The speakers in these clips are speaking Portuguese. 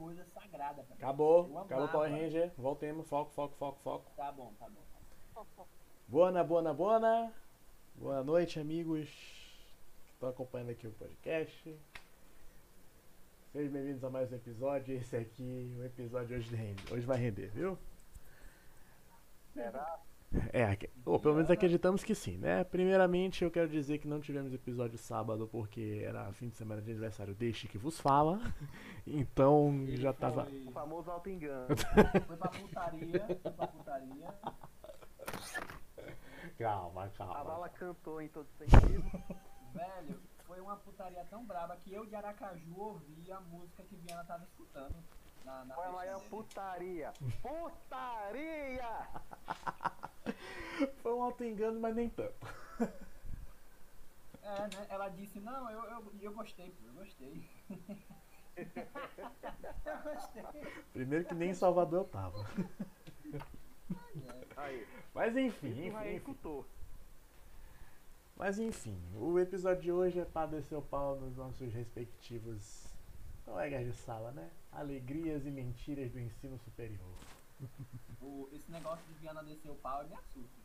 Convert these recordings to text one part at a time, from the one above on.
coisa sagrada pra mim. Acabou, Eu acabou o amava. Power Ranger. Voltemos, foco, foco, foco, foco. Tá bom, tá bom. Boa, boa, boa. Boa noite, amigos que estão acompanhando aqui o podcast. Sejam bem-vindos a mais um episódio. Esse aqui, o episódio hoje rende. Hoje vai render, viu? Será? É, ou pelo menos acreditamos que sim, né? Primeiramente, eu quero dizer que não tivemos episódio sábado porque era fim de semana de aniversário deste que vos fala. Então Ele já tava. O famoso auto-engano. foi pra putaria, foi pra putaria. Calma, A calma. bala cantou em todo sentido. Velho, foi uma putaria tão braba que eu de Aracaju ouvi a música que Viana tava escutando. Na, na Foi a maior dele. putaria. Putaria! Foi um auto-engano, mas nem tanto. É, né? Ela disse, não, eu, eu, eu gostei, pô, eu gostei. eu gostei. Primeiro que nem em Salvador eu tava. Aí, Mas enfim, enfim, enfim. escutou. Mas enfim, o episódio de hoje é para descer o pau nos nossos respectivos colegas de sala, né? Alegrias e mentiras do ensino superior. O, esse negócio de Viana descer o pau me assusta.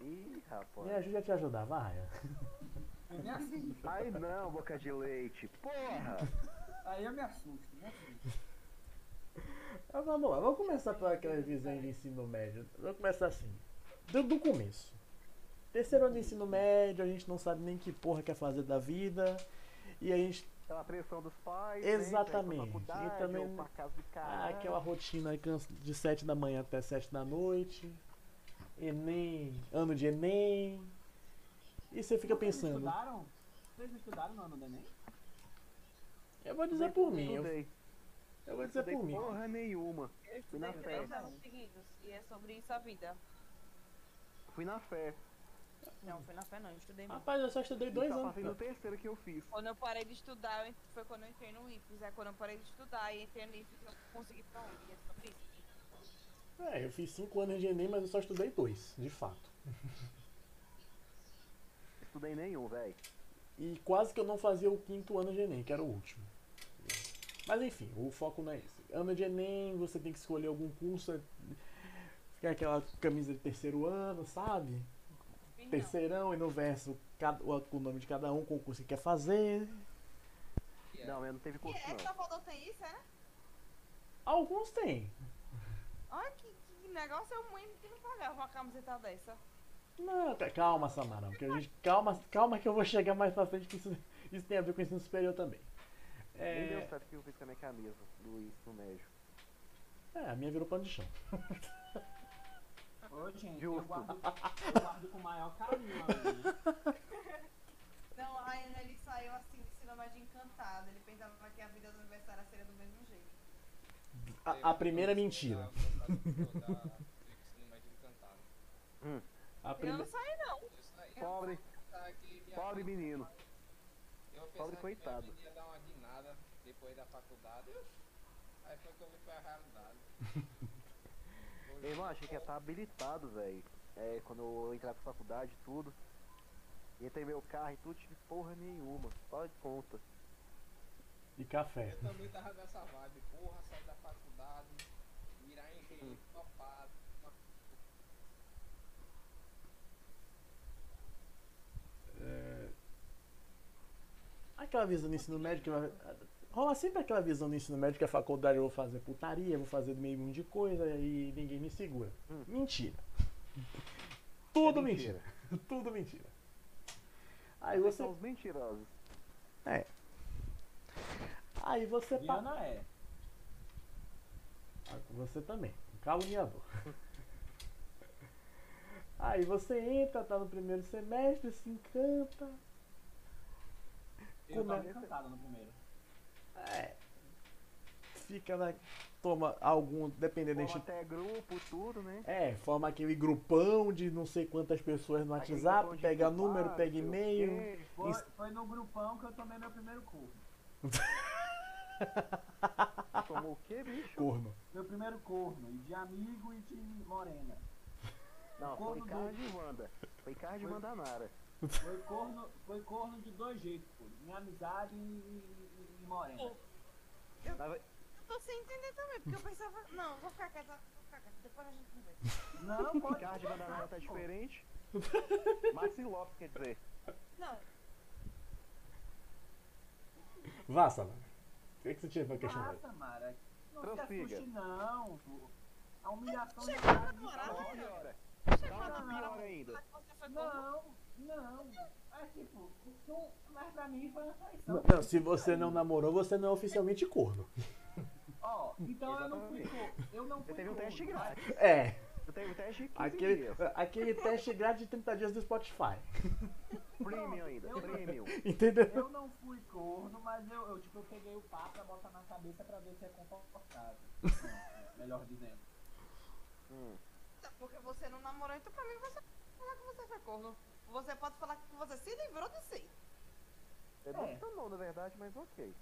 Ih, rapaz. Me ajude a te ajudar, vai. Eu me assusta. Aí não, boca de leite. Porra! Aí eu me assusto, me assusto. Mas vamos lá, vamos começar pela aquela visão de ensino médio. Vamos começar assim, do, do começo. Terceiro ano de ensino médio, a gente não sabe nem que porra quer fazer da vida. E a gente Aquela pressão dos pais. Exatamente. Né, pra pra faculdade, E também- ou pra casa de Ah, cara. aquela rotina de 7 da manhã até 7 da noite. Enem, ano de Enem. E você fica Vocês pensando, estudaram? Vocês estudaram no ano do Enem? eu vou dizer por mim, eu, eu vou dizer Estudei por mim. porra nenhuma. Eu Fui na estudei fé. três anos seguidos e é sobre isso a vida. Fui na fé. Não, foi na fé não, eu estudei muito. Rapaz, eu só estudei dois Só anos. passei no terceiro que eu fiz. Quando eu parei de estudar, eu foi quando eu entrei no IFES. É quando eu parei de estudar e entrei no IFES, eu consegui pra onde? É sobre isso. É, eu fiz 5 anos de Enem, mas eu só estudei dois, de fato. Estudei nenhum, velho. E quase que eu não fazia o quinto ano de Enem, que era o último. Mas enfim, o foco não é esse. Ano de Enem, você tem que escolher algum curso. Ficar aquela camisa de terceiro ano, sabe? Terceirão e no verso cada, o o nome de cada um com o curso que quer fazer. Não, eu não teve E curso, é, não. Salvador tem isso, é? Alguns tem. Olha que, que negócio, eu mãe que não pagava uma camiseta dessa. Não, ca- calma, Samara, porque a gente, calma, calma que eu vou chegar mais pra frente que isso, isso tem a ver com o ensino superior também. Nem deu É, certo que eu fiz com a minha camisa do ensino médio. é, a minha virou pano de chão. Ô, gente, eu Justo. guardo, eu guardo com o maior carinho. Não, a Ryan, ele saiu assim do ensino médio encantado. Ele pensava que a vida do aniversário seria do mesmo jeito. A, a primeira mentira. A Eu prime- não saí, não. Pobre, pobre menino. Eu Pobre que coitado. vida ia dar uma guinada depois da faculdade. Aí foi que eu vi foi a realidade. Meu irmão, achei que ia estar habilitado, velho. É, quando eu entrar pra faculdade e tudo. Entrei meu carro e tudo, tive porra nenhuma. Só de conta. E café. Eu também tava nessa vibe, porra, sair da faculdade, virar engenheiro topado. Aquela visão no ensino médio que vai. Rola sempre aquela visão no ensino médio que a faculdade eu vou fazer putaria, vou fazer meio mundo de coisa e ninguém me segura. Hum. Mentira. Tudo É mentira. mentira. Tudo mentira. Aí Vocês você. são os mentirosos. Aí você. pa- Viana é. Ah, Você também, um caluniador. Aí você entra, tá no primeiro semestre, se encanta. Eu tava Come- encantado no primeiro. É. Fica na. Toma algum, dependendo da Forma instituição. até grupo, tudo, né? É, forma aquele grupão de não sei quantas pessoas no Aquele WhatsApp, grupão de pega número, pega sei o e-mail. quê. Foi, Isso. foi no grupão que eu tomei meu primeiro corno. Tomou o quê, bicho? Corno. Meu primeiro corno, e de amigo e de morena. Não, foi Corno de Wanda. Foi carro de Foi- Mandanara. Foi corno, foi corno de dois jeitos, pô. Em amizade e- e morena. Na ve- Eu tô sem entender também, porque eu pensava. Não, vou ficar quieta, vou ficar quieta, depois a gente conversa. Não, pode. Carne de banana tá diferente. Maxi Lopes, quer dizer. Não, Vá, Samara. O que, que você tinha pra questionar? Nossa, Mara. Não se Prossiga. assuste, não. pô. A humilhação Chegou já a tá namorar, chegou Calma a que namorar. pior ainda. Você foi corno. Não, não. É tipo, não, mas pra mim foi uma traição. Não, se você não namorou, você não é oficialmente corno. Ó, então eu não fui Exatamente. corno. Eu não Você fui teve um teste grátis. É, Você teve um teste de 15 aquele, dias. aquele teste grátis de 30 dias do Spotify. Premium ainda, Eu- premium. Entendeu? Eu não fui corno, mas eu, eu, tipo, eu peguei o pá pra botar na cabeça pra ver se é confortável. Melhor dizendo. Hum. Porque você não namorou, então pra mim você falar que você foi corno. Você pode falar que você se livrou de si. É não, não, na verdade, mas ok.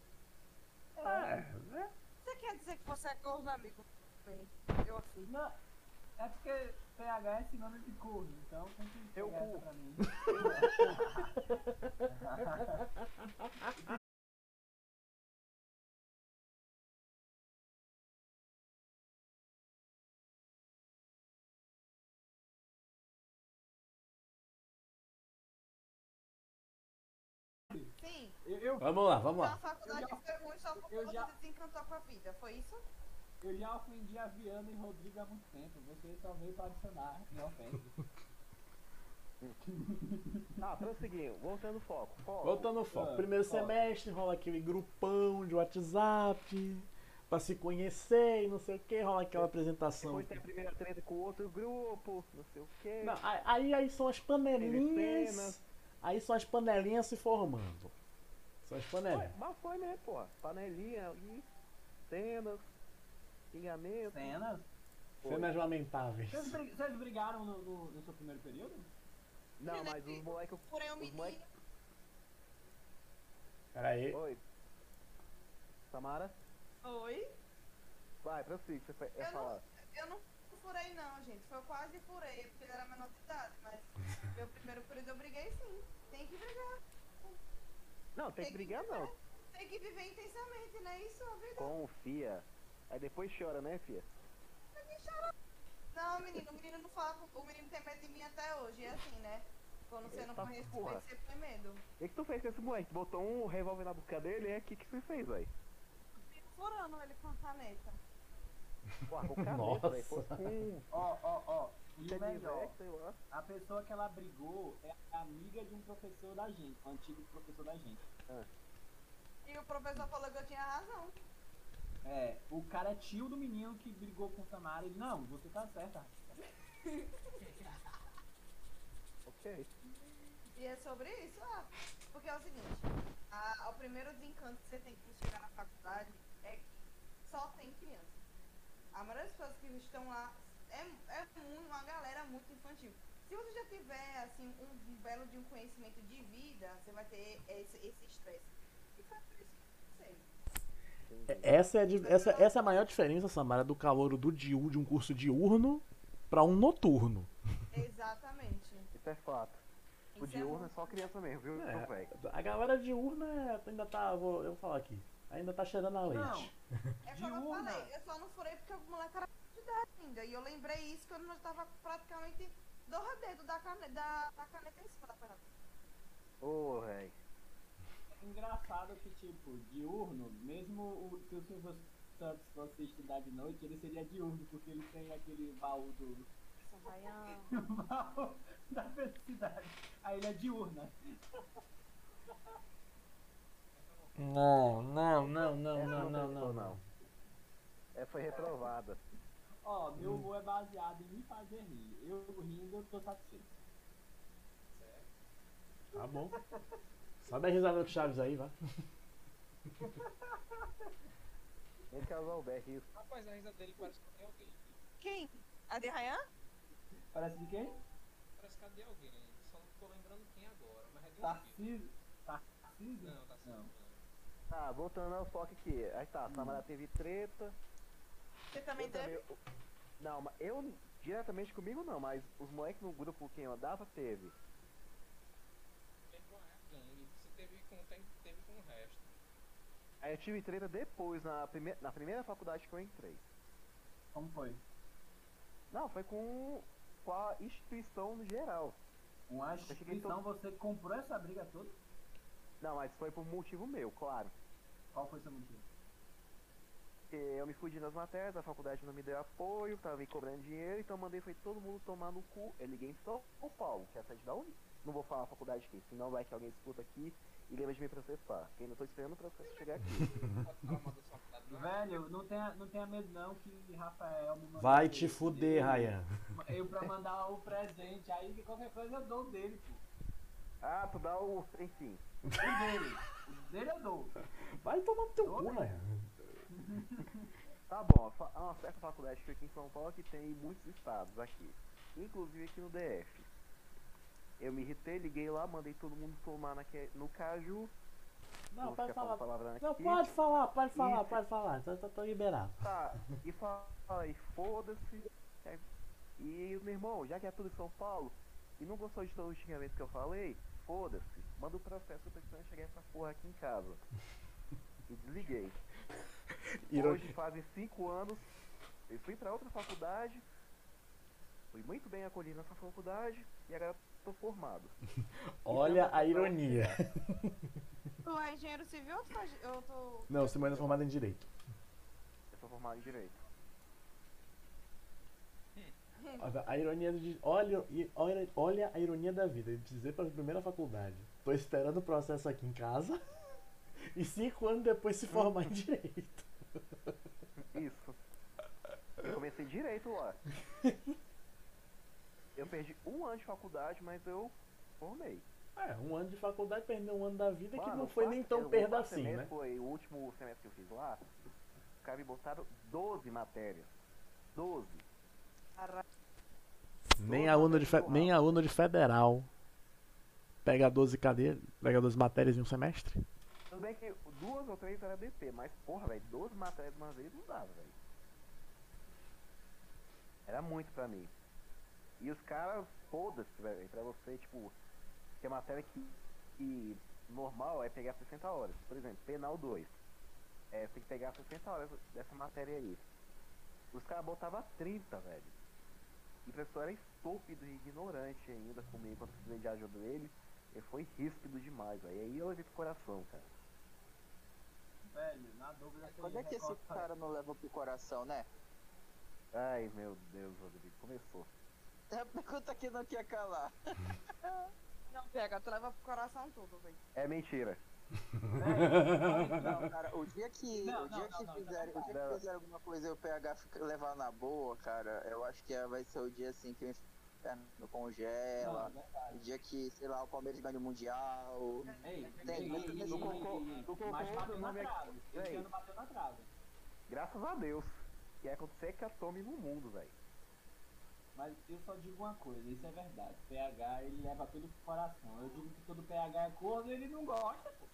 É, né? Você quer dizer que você é corno, amigo? Bem, eu assim. Não, é porque PH é sinônimo de corno, então tem que pegar essa pra mim. Eu, Vamos lá, vamos lá. faculdade Eu já- foi ruim só porque eu você já- se desencantou com a vida, foi isso? eu já ofendi a Viana e Rodrigo há muito tempo. Você só veio pra adicionar minha ofensa. Tá, prosseguindo. Voltando ao foco. Foco. Voltando ao foco. Ah, Primeiro foco. semestre, rola aquele grupão de WhatsApp pra se conhecer e não sei o que, rola aquela apresentação. Depois tem a primeira treta com outro grupo, não sei o quê. Não, aí- aí, são as panelinhas. Aí são as panelinhas se formando. São as Foi, panelinhas. mas foi, né, porra? Panelinha ali, cenas, xingamento. Cenas? Foi. Cenas lamentáveis. Vocês, vocês brigaram no, no, no seu primeiro período? Não, mas os moleques. Porém, o Os menino. moleques. Peraí. Oi. Samara? Oi? Vai, prossiga, você vai- ia Eu não- falar. Eu não furei não, gente. Foi eu quase furei, porque ele era menor de idade, mas meu primeiro período eu briguei sim. Tem que brigar. Não, tem que brigar não. Tem que viver intensamente, né? Isso é a vida. Confia. Aí depois chora, né, fia? Não, menino, o menino não fala. com- O menino tem medo de mim até hoje. É assim, né? Quando você não Eita conhece, porra. você tem medo. O que, que tu fez com esse moleque? Tu botou um revólver na boca dele, é? O que, que você fez, velho? Fico furando ele com a caneta. Porra, com caneta, Nossa. velho. Fosse com. Ó, ó, ó. E o melhor, a pessoa que ela brigou é amiga de um professor da gente, um antigo professor da gente. E o professor falou que eu tinha razão. É, o cara é tio do menino que brigou com o Samara e não, você tá certa. Ok. E é sobre isso, ah, porque é o seguinte, a, o primeiro desencanto que você tem que chegar na faculdade é que só tem criança. A maioria das pessoas que estão lá é, é muito, uma galera muito infantil. Se você já tiver assim um, um belo de um conhecimento de vida, você vai ter esse esse estresse. E foi por isso que eu. Entendi. Essa é, a essa, essa é a maior diferença, Samara, do calouro do diur, de um curso diurno pra um noturno. Exatamente. Isso é fato. O Isso é diurno é só criança mesmo, viu, É, velho? a galera diurna é- ainda tá. Vou, eu vou falar aqui. Ainda tá cheirando a leite. Não, É como eu Diurna. falei, eu só não furei porque o moleque era idade ainda. E eu lembrei isso quando eu tava praticamente do dedo da caneta, da, da caneta em cima da perna. Ô, velho. engraçado que, tipo, diurno, mesmo o, se o Silvio Santos fosse estudar de noite, ele seria diurno, porque ele tem aquele baú do. São Baiano. baú da felicidade. Aí ele é diurna. Não, não, não, não, não, não, não, não. Essa foi reprovada. Ó, meu humor é baseado em me fazer rir. Eu rindo, eu tô satisfeito. Tá bom. Sobe a risada do Chaves aí, vai. Nem casal Bé riu. Rapaz, a risa dele parece que tem alguém. Quem? A de Ryan? Parece de quem? Parece que é de alguém. Só não tô lembrando quem agora. Mas é de um filho. Tarcísio. Tarcísio? Não, tá certo. Não. Não. Tá, voltando ao foco aqui. Aí tá, a Samara teve treta. Você também eu teve? também- Não, mas eu diretamente comigo não, mas os moleques no grupo quem eu andava teve. Teve com a gangue. Se teve com, teve com o resto. Aí eu tive treta depois, na, prime na primeira faculdade que eu entrei. Como foi? Não, foi com, com a instituição no geral. Com a instituição, você comprou essa briga toda? Não, mas foi por motivo meu, claro. Qual foi seu motivo? Eu me fudi nas matérias, a faculdade não me deu apoio, tava me cobrando dinheiro, então eu mandei foi todo mundo tomar no cu. Eu liguei em São Paulo, que é a sede da Uni. Não vou falar a faculdade aqui, senão vai que alguém escuta aqui e lembra de me processar. Que ainda tô esperando o processo chegar aqui. Velho, não tenha, não tenha medo não que Rafael me mandou. Vai te fuder, Ryan. Eu pra mandar o presente, aí que qualquer coisa eu dou o dele, pô. ah, tu dá o. Enfim. O dele. O dele eu dou. Vai tomar no teu cu, né? Ryan. Tá bom, uma certa faculdade que aqui em São Paulo que tem em muitos estados aqui. Inclusive aqui no DF. Eu me irritei, liguei lá, mandei todo mundo tomar naque, no caju. Não, pode falar falar. Não, pode falar, pode falar, Isso. pode falar. Tô, tô, tô liberado. Tá, e falei, foda-se. É, E meu irmão, já que é tudo em São Paulo, e não gostou de todo o xingamento que eu falei, foda-se. Manda o processo, eu tô precisando chegar essa porra aqui em casa. E desliguei. Hoje fazem cinco anos, eu fui pra outra faculdade, fui muito bem acolhido nessa faculdade e agora tô formado. Olha a ironia. Tu é engenheiro civil ou tu faz. Eu tô. Não, Simone é formada em Direito. Eu sou formado em Direito. A ironia de. Olha, olha, olha a ironia da vida. Eu precisei para a primeira faculdade. Tô esperando o processo aqui em casa. E cinco anos depois se formar em direito. Isso. Eu comecei direito lá. Eu perdi um ano de faculdade, mas eu formei. É, um ano de faculdade, perder um ano da vida que Mano, não o foi nem tão o perda assim, semestre né? Foi o último semestre que eu fiz lá. Os caras me botaram 12 matérias. 12. Nem aluno, de fe- nem aluno de federal pega 12 cadeiras, pega 12 matérias em um semestre. Tudo bem que duas ou três era DP, mas porra, velho, 12 matérias de uma vez não dava, velho. Era muito pra mim. E os caras, foda-se, velho, pra você, tipo, que a matéria que, que normal é pegar 60 horas. Por exemplo, penal 2. É, tem que pegar 60 horas dessa matéria aí. Os caras botavam 30, velho. E o professor era estúpido e ignorante ainda comigo quando eu precisei de ajuda dele. Ele foi ríspido demais, velho. E aí eu levei pro coração, cara. Velho, na dúvida você Quando é que esse cara não leva pro coração, né? Ai, meu Deus, Rodrigo, começou. É a pergunta que não quer calar. Não, pega, tu leva pro coração tudo, velho. É mentira. Não, cara, o dia que, Não, o dia não, que não, o dia não. que fizerem alguma coisa e o PH levar na boa, cara, eu acho que é- vai ser o dia assim que o inferno congela. Não, verdade. O dia que, sei lá, o Palmeiras ganha o Mundial. Ei, Tem, ei, ei, Mas bateu na é-. Esse ano bateu na trave. Graças a Deus. Que é acontecer que tome no mundo, velho. Mas eu só digo uma coisa, isso é verdade. PH ele leva tudo pro coração. Eu digo que todo PH é corno ele não gosta, pô.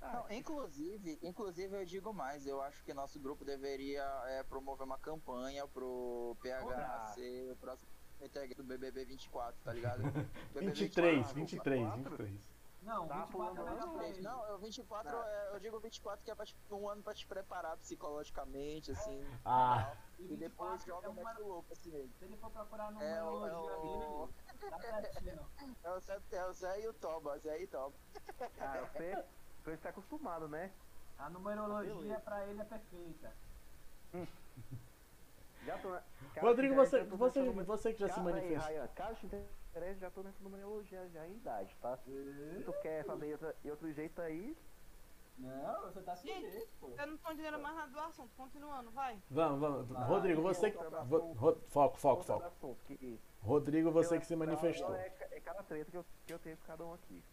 Não, inclusive, inclusive eu digo mais, eu acho que nosso grupo deveria é, promover uma campanha pro PH Opa. ser o próximo integrante do BBB 24, tá ligado? BBB 23, 24. 23, 23. Não, Tá 24 é. Não, eu 24, Não. é, eu digo 24 que é pra, tipo, um ano pra te preparar psicologicamente, assim. Ah, tal, E depois 24 joga é mete o louco assim mesmo. Se ele for procurar no É o- é numerologia o- dele, tá certinho. É o Zé, é o Zé e o Toba, Zé e Toba. Ah, você, você está acostumado, né? A numerologia pra ele é perfeita. Já tô. na- caso Rodrigo, você, você, você que já se aí, manifestou. Ryan, caso te interesse, já tô nessa numerologia já em idade, tá? Se tu quer fazer outra, e outro jeito aí, Não, você tá jeito, pô. Eu não tô entendendo mais nada do assunto, continuando, vai. Vamos, vamos. Vai, Rodrigo, você que. vo- Foco, foco, foco. que Rodrigo, você que se manifestou. É, ca- é cada treta que eu, que eu tenho com cada um aqui.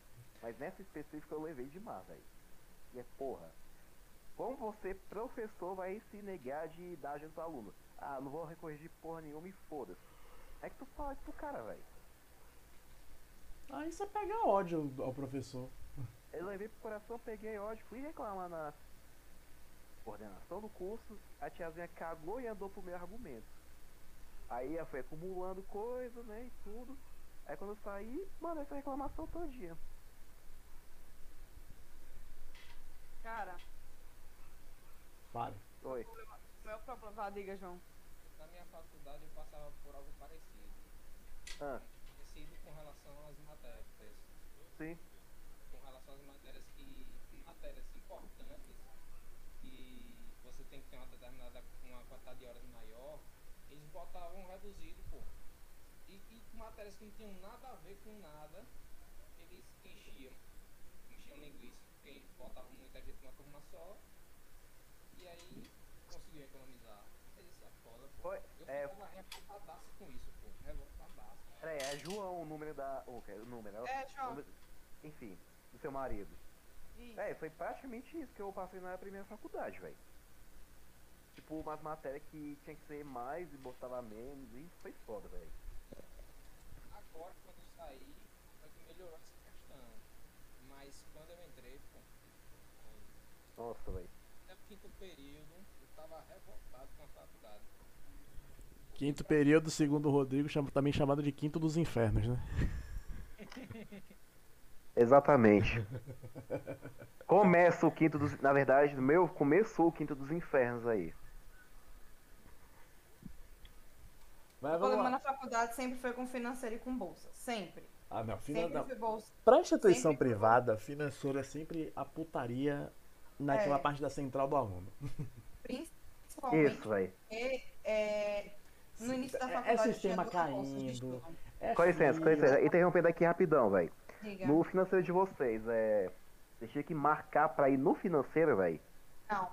Mas nessa específica eu levei demais, velho. E é porra. Como você, professor, vai se negar de dar ajuda pro aluno? Ah, não vou recorrigir porra nenhuma e foda-se. É que tu fala isso pro cara, velho. Aí você pega ódio ao professor. Eu levei pro coração, peguei ódio, fui reclamar na coordenação do curso, a tiazinha cagou e andou pro meu argumento. Aí eu fui acumulando coisa, né, e tudo. Aí quando eu saí, mano, essa reclamação todo dia. Cara, Fale. Oi. Meu problema. Vá, diga, João. Na minha faculdade eu passava por algo parecido. Ah, Parecido com relação às matérias. sim. Com relação às matérias que. matérias importantes que você tem que ter uma determinada uma quantidade de horas maior, eles botavam reduzido, pô. E, e matérias que não tinham nada a ver com nada, eles enchiam. Enchiam linguiça, porque botavam muita gente numa turma só. E aí conseguiam economizar. É pô. Foi, Eu é, com isso, pô. Revoltadaço. peraí, é João o número da. O que é o número? É, João. número- Enfim, do seu marido. Isso. É, foi praticamente isso que eu passei na primeira faculdade, velho. Tipo, umas matérias que tinha que ser mais e botava menos, e isso foi foda, velho. Agora, quando eu saí, foi que melhorou essa questão. Mas quando eu entrei, pô, Nossa, velho. até o quinto período, eu tava revoltado com a faculdade. Quinto período, segundo o Rodrigo, chama- também chamado de Quinto dos Infernos, né? Exatamente. Começa o quinto dos. Na verdade, no meu começou o quinto dos infernos aí. Mas O problema lá. na faculdade sempre foi com financeiro e com bolsa. Sempre. Ah, não. Fina... Sempre não. foi bolsa. Pra instituição Sempre privada, financeira é sempre a putaria naquela É. parte da central do aluno. Principalmente Isso, velho. é, no início da É- é faculdade sistema bolsas de caindo. É Com licença, com licença. Interrompendo aqui rapidão, velho. No financeiro de vocês, é. Vocês tinham que marcar pra ir no financeiro, velho. Não.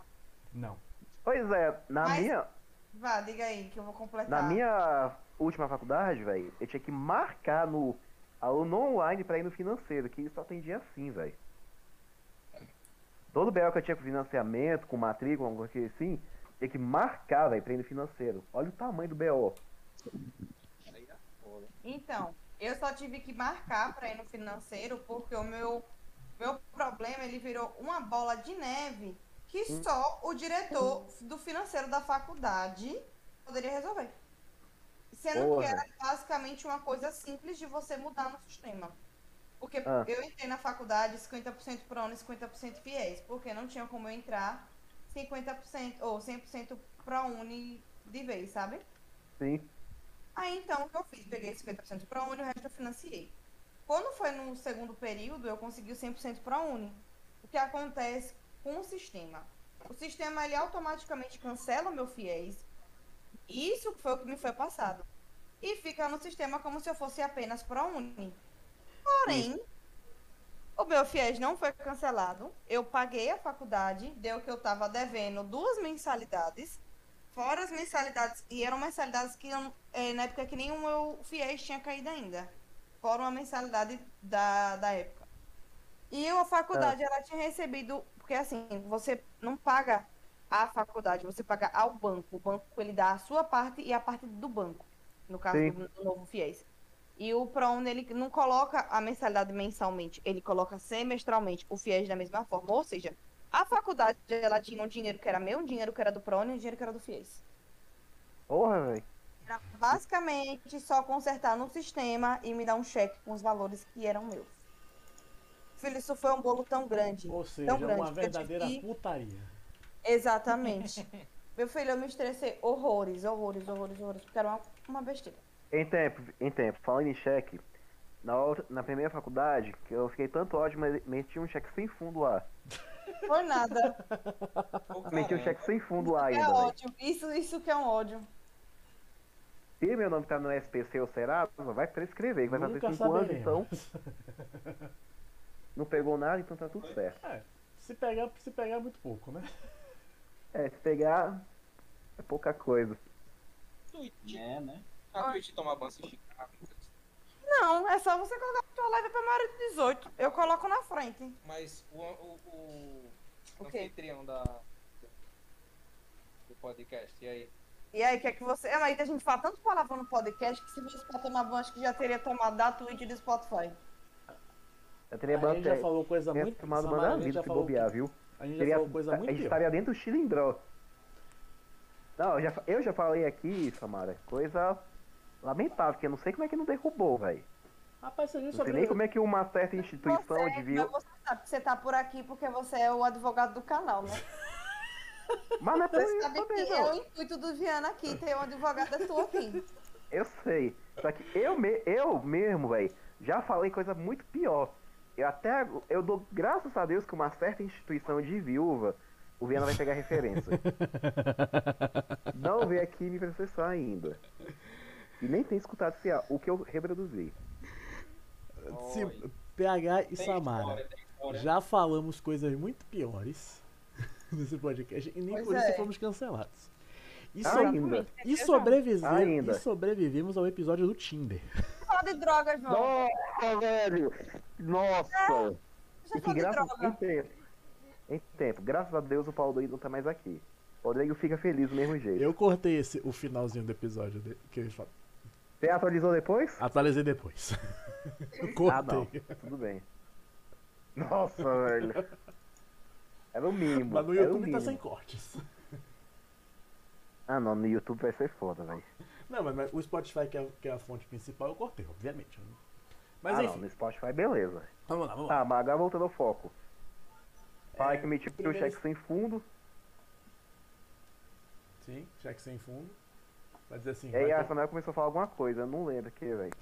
Não. Pois é, na Mas- minha. Vá, diga aí que eu vou completar. Na minha última faculdade, velho, eu tinha que marcar no aluno online pra ir no financeiro, que só atendia assim, velho. Todo BO que eu tinha com financiamento, com matrícula, alguma coisa assim, tinha que marcar, velho, pra ir no financeiro. Olha o tamanho do BO. Então, eu só tive que marcar para ir no financeiro porque o meu, meu problema ele virou uma bola de neve que Hum. só o diretor do financeiro da faculdade poderia resolver. Sendo Porra. que era basicamente uma coisa simples de você mudar no sistema. Porque Ah. eu entrei na faculdade 50% ProUni e 50% fiéis, porque não tinha como eu entrar 50% ou 100% ProUni de vez, sabe? Sim. Aí então o que eu fiz? Peguei 50% para a Uni e o resto eu financiei. Quando foi no segundo período, eu consegui o 100% para a Uni. O que acontece com o sistema? O sistema ele automaticamente cancela o meu fiéis. Isso foi o que me foi passado. E fica no sistema como se eu fosse apenas para a Uni. O meu fiéis não foi cancelado. Eu paguei a faculdade, deu que eu estava devendo duas mensalidades. Fora as mensalidades, e eram mensalidades que eh, na época que nem o meu fiéis tinha caído ainda. Fora uma mensalidade da, da época. E a faculdade, ela tinha recebido, porque assim, você não paga a faculdade, você paga ao banco. O banco, ele dá a sua parte e a parte do banco, no caso Sim. do, novo fiéis. E o ProUni, ele não coloca a mensalidade mensalmente, ele coloca semestralmente o fiéis da mesma forma. Ou seja, a faculdade, ela tinha um dinheiro que era meu, um dinheiro que era do ProUni e um dinheiro que era do fiéis. Porra, velho. Era basicamente só consertar no sistema e me dar um cheque com os valores que eram meus. Filho, isso foi um bolo tão grande. Ou seja, tão grande uma verdadeira que- putaria. Exatamente. Meu filho, eu me estressei horrores, horrores, horrores, horrores, porque era uma, uma besteira. Em tempo, em tempo, falando em cheque, na, outra, na primeira faculdade, que eu fiquei tanto ódio, mas meti um cheque sem fundo lá. Foi nada. Ô, Meti um cheque sem fundo lá É ainda, velho. ódio. Isso, isso que é um ódio. Se meu nome tá no SPC ou Serasa, vai prescrever, que vai fazer Nunca 5 anos, então. Não pegou nada, então tá tudo certo. É, se pegar, se pegar é muito pouco, né? É, se pegar, é pouca coisa. É, né? A Twitch toma banho. Não, é só você colocar a tua live pra maior de 18. Eu coloco na frente. Mas o, o, o O anfitrião da, do podcast, e aí? E aí, quer que você. É, mas a gente fala tanto palavrão no podcast que se fosse pra tomar banho, acho que já teria tomado da Twitch e do Spotify. Eu teria a gente já falou coisa Teria muito tomado a da gente vida se bobear, viu? a gente já Teria, falou coisa a muito gente pior. estaria dentro do cilindró. Não, eu já, eu já falei aqui, Samara, coisa lamentável, que eu não sei como é que não derrubou, velho. Rapaz, a gente Não sei sobre... nem como é que uma certa instituição Você, devia. mas você sabe que você tá por aqui porque você é o advogado do canal, né? Mas não é por Você isso sabe que também, é o intuito do Viana aqui, ter um advogado tua aqui. Eu sei. Só que eu, me, eu mesmo, velho, já falei coisa muito pior. Eu até. Eu dou graças a Deus que uma certa instituição de viúva, o Viana vai pegar referência. Não veio aqui me processar ainda. E nem tem escutado á- o que eu reproduzi. PH e Tem Samara, história, história. já falamos coisas muito piores nesse podcast e nem Pois por é. isso fomos cancelados. E, so- Ainda. e, sobrevive- e sobrevivemos ao episódio do Tinder. Fala de drogas, João. Nossa, velho! Nossa! Já E que fala de graças em tempo. Em tempo, graças a Deus o Paulo Doido não tá mais aqui. O Rodrigo fica feliz do mesmo jeito. Eu cortei esse, o finalzinho do episódio que eles falam. Você atualizou depois? Atualizei depois. Eu Ah, não. cortei. Tudo bem. Nossa, velho. Era o mínimo. Mas no YouTube tá sem cortes. Ah, não, no YouTube vai ser foda, velho. Não, mas, mas o Spotify, que é, que é a fonte principal, eu cortei, obviamente. né? Mas ah, não, enfim, no Spotify, beleza. vamos lá, vamos lá. Tá, mas agora voltando ao foco. Pai É, que me tipo o primeiro- cheque sem fundo. Sim, cheque sem fundo. Vai dizer assim. E aí vai a ter- Samuel começou a falar alguma coisa, eu não lembro o que, velho.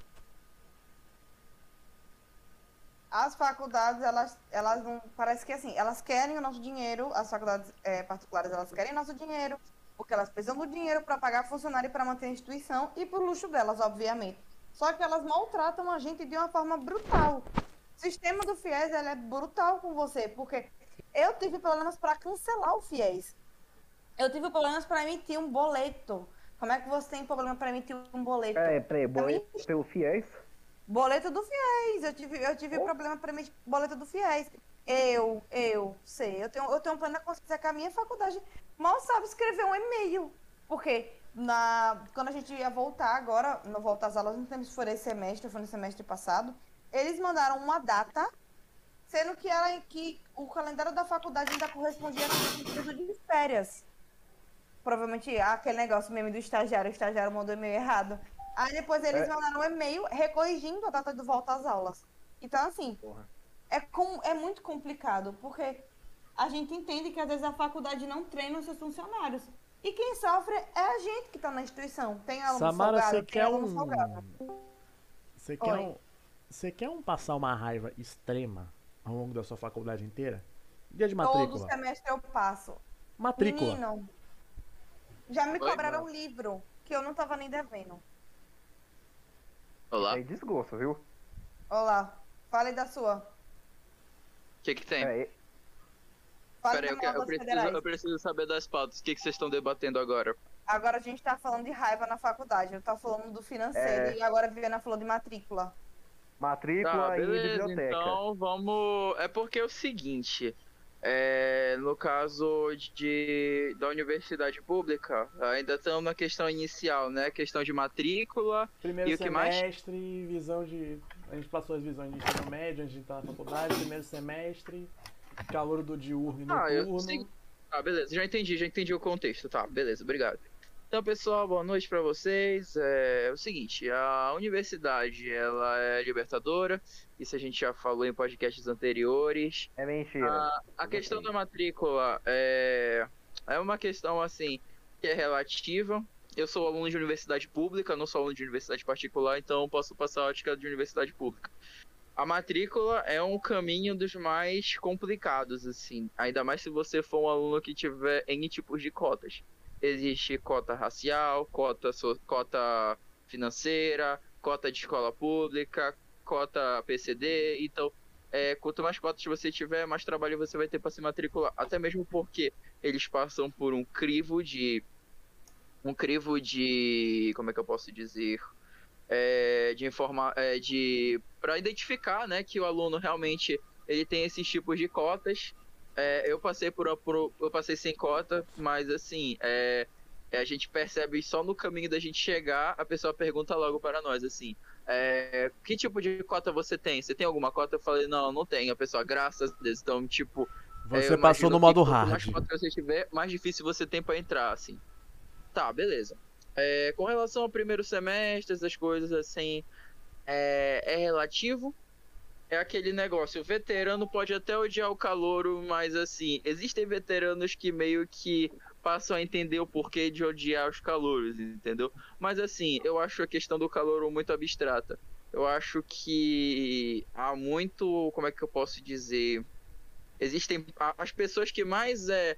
As faculdades, elas, elas não. Parece que assim, elas querem o nosso dinheiro, as faculdades eh, particulares, elas querem o nosso dinheiro, porque elas precisam do dinheiro para pagar funcionário e para manter a instituição e por luxo delas, obviamente. Só que elas maltratam a gente de uma forma brutal. O sistema do FIES é brutal com você, porque eu tive problemas para cancelar o FIES. Eu tive problemas para emitir um boleto. Como é que você tem problema para emitir um boleto? Peraí, peraí, Pra boleto pelo fiéis? Boleto do FIES. Eu tive, eu tive Oh. problema para emitir boleto do FIES. Eu, eu sei. Eu tenho, eu tenho plena consciência que a minha faculdade mal sabe escrever um e-mail. Porque na, quando a gente ia voltar agora, não volta às aulas, não temos se foi esse semestre, foi no semestre passado, eles mandaram uma data, sendo que, ela, que o calendário da faculdade ainda correspondia o período de férias. Provavelmente aquele negócio mesmo do estagiário, o estagiário mandou e-mail errado. Aí depois eles É. mandaram um e-mail recorrigindo a data de volta às aulas. Então, assim, Porra. é, com, é muito complicado, porque a gente entende que às vezes a faculdade não treina os seus funcionários. E quem sofre é a gente que está na instituição. Tem aluno Samara, folgado, você tem quer um. folgado. Você quer Oi. um. Você quer um passar uma raiva extrema ao longo da sua faculdade inteira? Dia de Todo matrícula. semestre eu passo. Matrícula. Menino, já me Oi, cobraram não. um livro que eu não tava nem devendo. Olá, É desgosto, viu? Olá, fale da sua. o que que tem? Peraí. Fale Peraí, eu, que- eu preciso, eu preciso saber das pautas. O que, que vocês estão debatendo agora? Agora a gente tá falando de raiva na faculdade. Eu tava falando do financeiro É. e agora a Viviana falou de matrícula. Matrícula Tá, e biblioteca. então vamos... É porque é o seguinte... É, no caso de, da universidade pública, ainda estamos na questão inicial, né? Questão de matrícula. Primeiro E que mais? semestre, visão de. A gente passou as visões de ensino médio, a gente tá na faculdade, primeiro semestre, calor do diurno e Ah, eu noturno. Ah, beleza, já entendi, já entendi o contexto. Tá, beleza, obrigado. Então, pessoal, boa noite pra vocês. É, o seguinte, a universidade, ela é libertadora. Isso a gente já falou em podcasts anteriores. É mentira. A, a questão da matrícula é, é uma questão, assim, que é relativa. Eu sou aluno de universidade pública, não sou aluno de universidade particular, então posso passar a ótica de universidade pública. A matrícula é um caminho dos mais complicados, assim. Ainda mais se você for um aluno que tiver N tipos de cotas. Existe cota racial, cota, so- cota financeira, cota de escola pública, cota PCD. Então, é, quanto mais cotas você tiver, mais trabalho você vai ter para se matricular. Até mesmo porque eles passam por um crivo de. Um crivo de. Como é que eu posso dizer? É, de informar. É, de. para identificar né, que o aluno realmente ele tem esses tipos de cotas. É, eu passei por, por. Eu passei sem cota, mas assim. É, é, a gente percebe só no caminho da gente chegar, a pessoa pergunta logo para nós, assim. É, que tipo de cota você tem? Você tem alguma cota? Eu falei, não, não tenho. A pessoa, graças a Deus. Então, tipo, é, Você passou no modo hard. mais cota você tiver, mais difícil você tem pra entrar, assim. Tá, beleza. É, com relação ao primeiro semestre, essas coisas assim, é, é relativo. É aquele negócio, o veterano pode até odiar o calouro, mas assim, existem veteranos que meio que passam a entender o porquê de odiar os calouros, entendeu? Mas assim, eu acho a questão do calouro muito abstrata. Eu acho que há muito, como é que eu posso dizer? Existem as pessoas que mais é,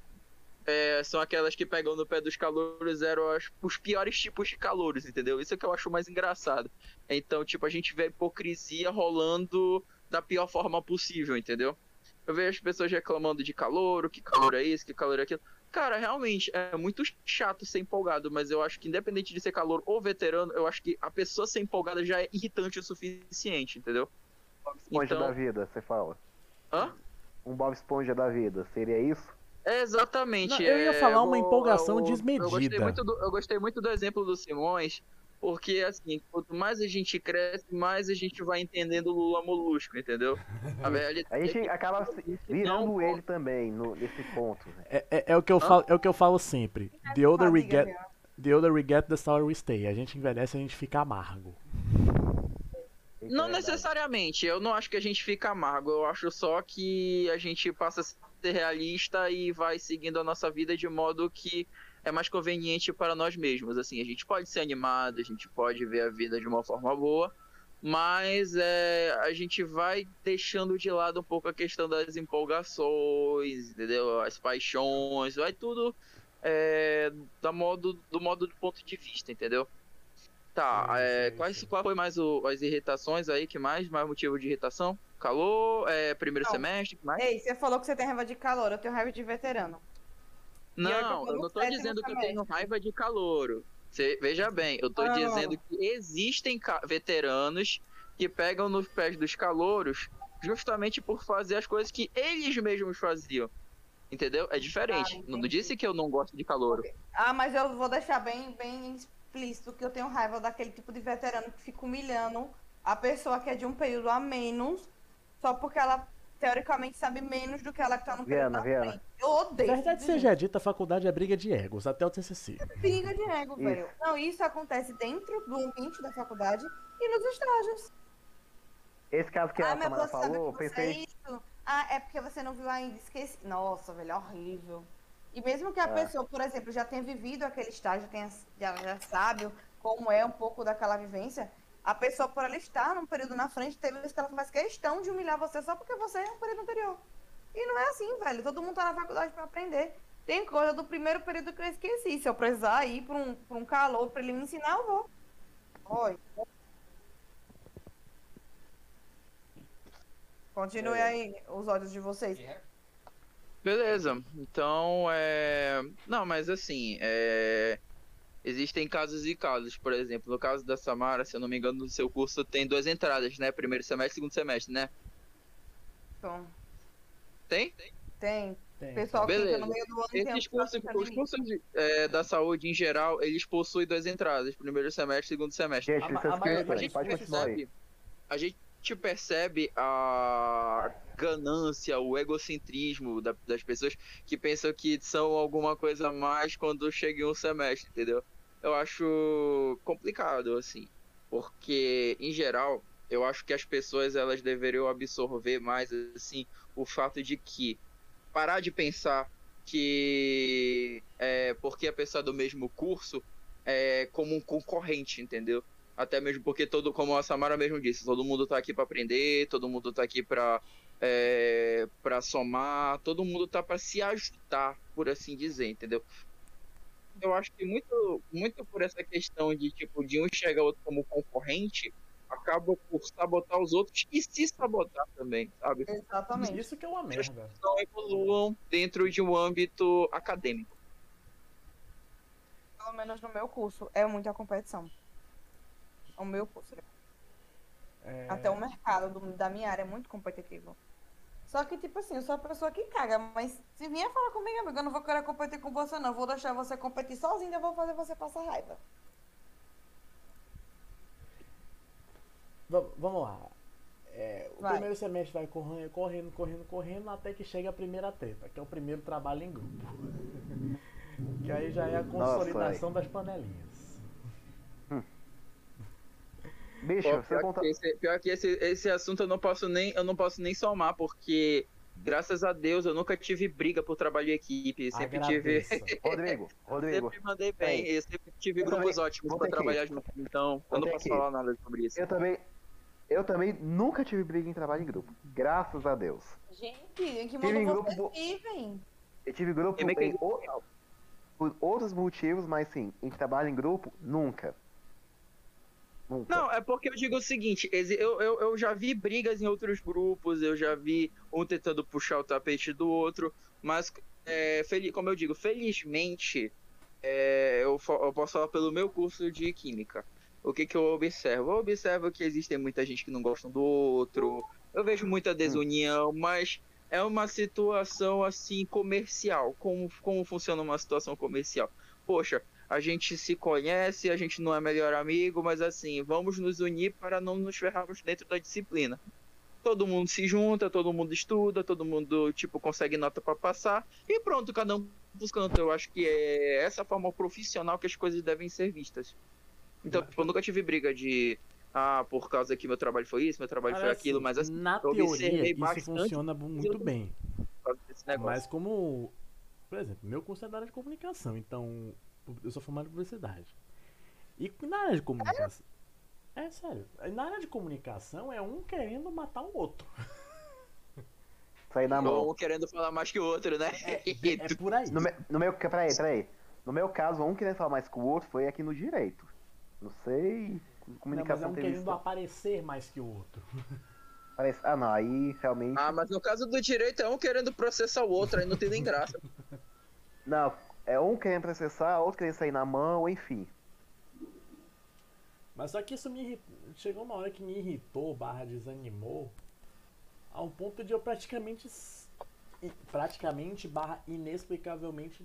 é, são aquelas que pegam no pé dos calouros eram as- os piores tipos de calouros, entendeu? Isso é que eu acho mais engraçado. Então, tipo, a gente vê a hipocrisia rolando da pior forma possível, entendeu? Eu vejo as pessoas reclamando de calor, que calor é isso, que calor é aquilo. Cara, realmente, é muito chato ser empolgado, mas eu acho que independente de ser calor ou veterano, eu acho que a pessoa ser empolgada já é irritante o suficiente, entendeu? Bob Esponja Então- da vida, você fala. Hã? Um Bob Esponja da vida, seria isso? É exatamente. Não, eu ia é, falar uma eu- empolgação eu- desmedida. Eu gostei, muito do, eu gostei muito do exemplo do Simões, porque assim, quanto mais a gente cresce, mais a gente vai entendendo o Lula Molusco, entendeu? A realidade A gente é acaba virando Não, ele também no, nesse ponto. né? É, é- é o que eu falo, é o que eu falo sempre. The older we get, the older we get, the sour we stay. A gente envelhece, a gente fica amargo. Não é verdade. necessariamente, eu não acho que a gente fica amargo, eu acho só que a gente passa a ser realista e vai seguindo a nossa vida de modo que é mais conveniente para nós mesmos. Assim, a gente pode ser animado, a gente pode ver a vida de uma forma boa, mas é, a gente vai deixando de lado um pouco a questão das empolgações, entendeu? As paixões, vai tudo é, da modo, do modo do ponto de vista, entendeu? Tá, é, quais, qual foi mais o- as irritações aí? Que mais? Mais motivo de irritação? Calor? É, primeiro Não. semestre? Que mais? Ei, você falou que você tem raiva de calor, eu tenho raiva de veterano. Não, eu não tô dizendo que eu tenho raiva de calouro. Cê, veja bem, eu tô Ah. dizendo que existem veteranos que pegam nos pés dos calouros justamente por fazer as coisas que eles mesmos faziam. Entendeu? É diferente. Ah, não disse que eu não gosto de calouro. Ah, mas eu vou deixar bem, bem explícito que eu tenho raiva daquele tipo de veterano que fica humilhando a pessoa que é de um período a menos, só porque ela teoricamente sabe menos do que ela que tá no Viana, na Viana. Eu odeio. Verdade seja dita, a faculdade é briga de egos, até o TCC. Briga de ego, Isso. velho. Não, isso acontece dentro do ambiente da faculdade e nos estágios. Esse caso que a ah, mas Samara falou, eu que você é pensei. isso? Ah, é porque você não viu ainda, esqueci. Nossa, velho, é horrível. E mesmo que a É. pessoa, por exemplo, já tenha vivido aquele estágio, tenha, já, já sabe como é um pouco daquela vivência, a pessoa, por ela estar num período na frente, teve vezes que ela faz questão de humilhar você só porque você é um período anterior. E não é assim, velho. Todo mundo tá na faculdade pra aprender. Tem coisa do primeiro período que eu esqueci. Se eu precisar ir pra um, pra um calor pra ele me ensinar, eu vou. Oi. Continue É. aí os olhos de vocês. É- Beleza. Então, é. Não, mas assim, é. Existem casos e casos. Por exemplo, no caso da Samara, se eu não me engano, no seu curso tem duas entradas, né? Primeiro semestre e segundo semestre, né? Então, Tem? tem. Tem. Pessoal entra Beleza. no meio do ano tem Esses cursos, os cursos de- é, da saúde em geral, eles possuem duas entradas, primeiro semestre e segundo semestre. Gente, A a maioria- a questões, gente pode continuar aí. percebe, a gente percebe a ganância, o egocentrismo da- das pessoas que pensam que são alguma coisa a mais quando chega em um semestre, entendeu? Eu acho complicado, assim, porque, em geral, eu acho que as pessoas elas deveriam absorver mais, assim, o fato de que parar de pensar que é porque a pessoa é do mesmo curso é como um concorrente, entendeu? Até mesmo porque todo, como a Samara mesmo disse, todo mundo tá aqui para aprender, todo mundo tá aqui para é, para somar, todo mundo tá para se ajudar, por assim dizer, entendeu? Eu acho que muito, muito por essa questão de tipo de um o outro como concorrente, acaba por sabotar os outros e se sabotar também, sabe? Exatamente. Isso que é uma merda. Não evoluam dentro de um âmbito acadêmico. Pelo menos no meu curso, é muita competição. O meu curso. É, Até o mercado do- da minha área é muito competitivo. Só que, tipo assim, eu sou a pessoa que caga, mas se vier falar comigo, amigo, eu não vou querer competir com você, não. Eu vou deixar você competir sozinho, eu vou fazer você passar raiva. va- vamos lá. É, o Vai. primeiro semestre vai correndo, correndo, correndo, correndo, até que chega a primeira treta, que é o primeiro trabalho em grupo. que aí já é a consolidação das panelinhas. Bicho, Pô, pior, contar. que esse, pior que esse, esse assunto eu não posso nem eu não posso nem somar porque graças a Deus eu nunca tive briga por trabalho em equipe, sempre tive Agradeça. Rodrigo, Rodrigo, sempre mandei bem, eu sempre tive Eu grupos também- ótimos ir. trabalhar junto, então eu não posso falar nada sobre isso. eu também. Eu também nunca tive briga em trabalho em grupo. Graças a Deus. Gente, em que Tive em grupo vocês bo- vivem? Eu tive grupo que- em o- por outros motivos, mas sim, em trabalho em grupo, nunca. Não, é porque eu digo o seguinte, eu, eu, eu já vi brigas em outros grupos, eu já vi um tentando puxar o tapete do outro, mas, é, como eu digo, felizmente, é, eu, eu posso falar pelo meu curso de Química. O que, que eu observo? Eu observo que existem muita gente que não gosta do outro, eu vejo muita desunião, mas é uma situação, assim, comercial. Como, como funciona uma situação comercial? Poxa, a gente se conhece, a gente não é melhor amigo, mas assim, vamos nos unir para não nos ferrarmos dentro da disciplina. Todo mundo se junta, todo mundo estuda, todo mundo, tipo, consegue nota para passar e pronto, cada um buscando. Eu acho que é essa forma profissional que as coisas devem ser vistas. Então, tipo, eu nunca tive briga de, ah, por causa que meu trabalho foi isso, meu trabalho foi aquilo, mas assim, na eu teoria, isso funciona muito bem. Mas como, por exemplo, meu curso é da área de comunicação, então eu sou formado em publicidade. E na área de comunicação. É sério. Na área de comunicação é um querendo matar o outro. Sair na mão. Ou querendo falar mais que o outro, né? É por aí. No, me, no meu. Peraí, peraí. No meu caso, um querendo falar mais que o outro foi aqui no direito. Não sei. Não, mas é Comunicação um querendo isso. aparecer mais que o outro. Parece- Ah, não, aí realmente. Ah, mas no caso do direito é um querendo processar o outro, aí não tem nem graça. Não, é um querendo processar, outro querendo sair na mão, enfim. Mas só que isso me irritou. Chegou uma hora que me irritou, barra desanimou, a um ponto de eu praticamente. Praticamente, barra inexplicavelmente,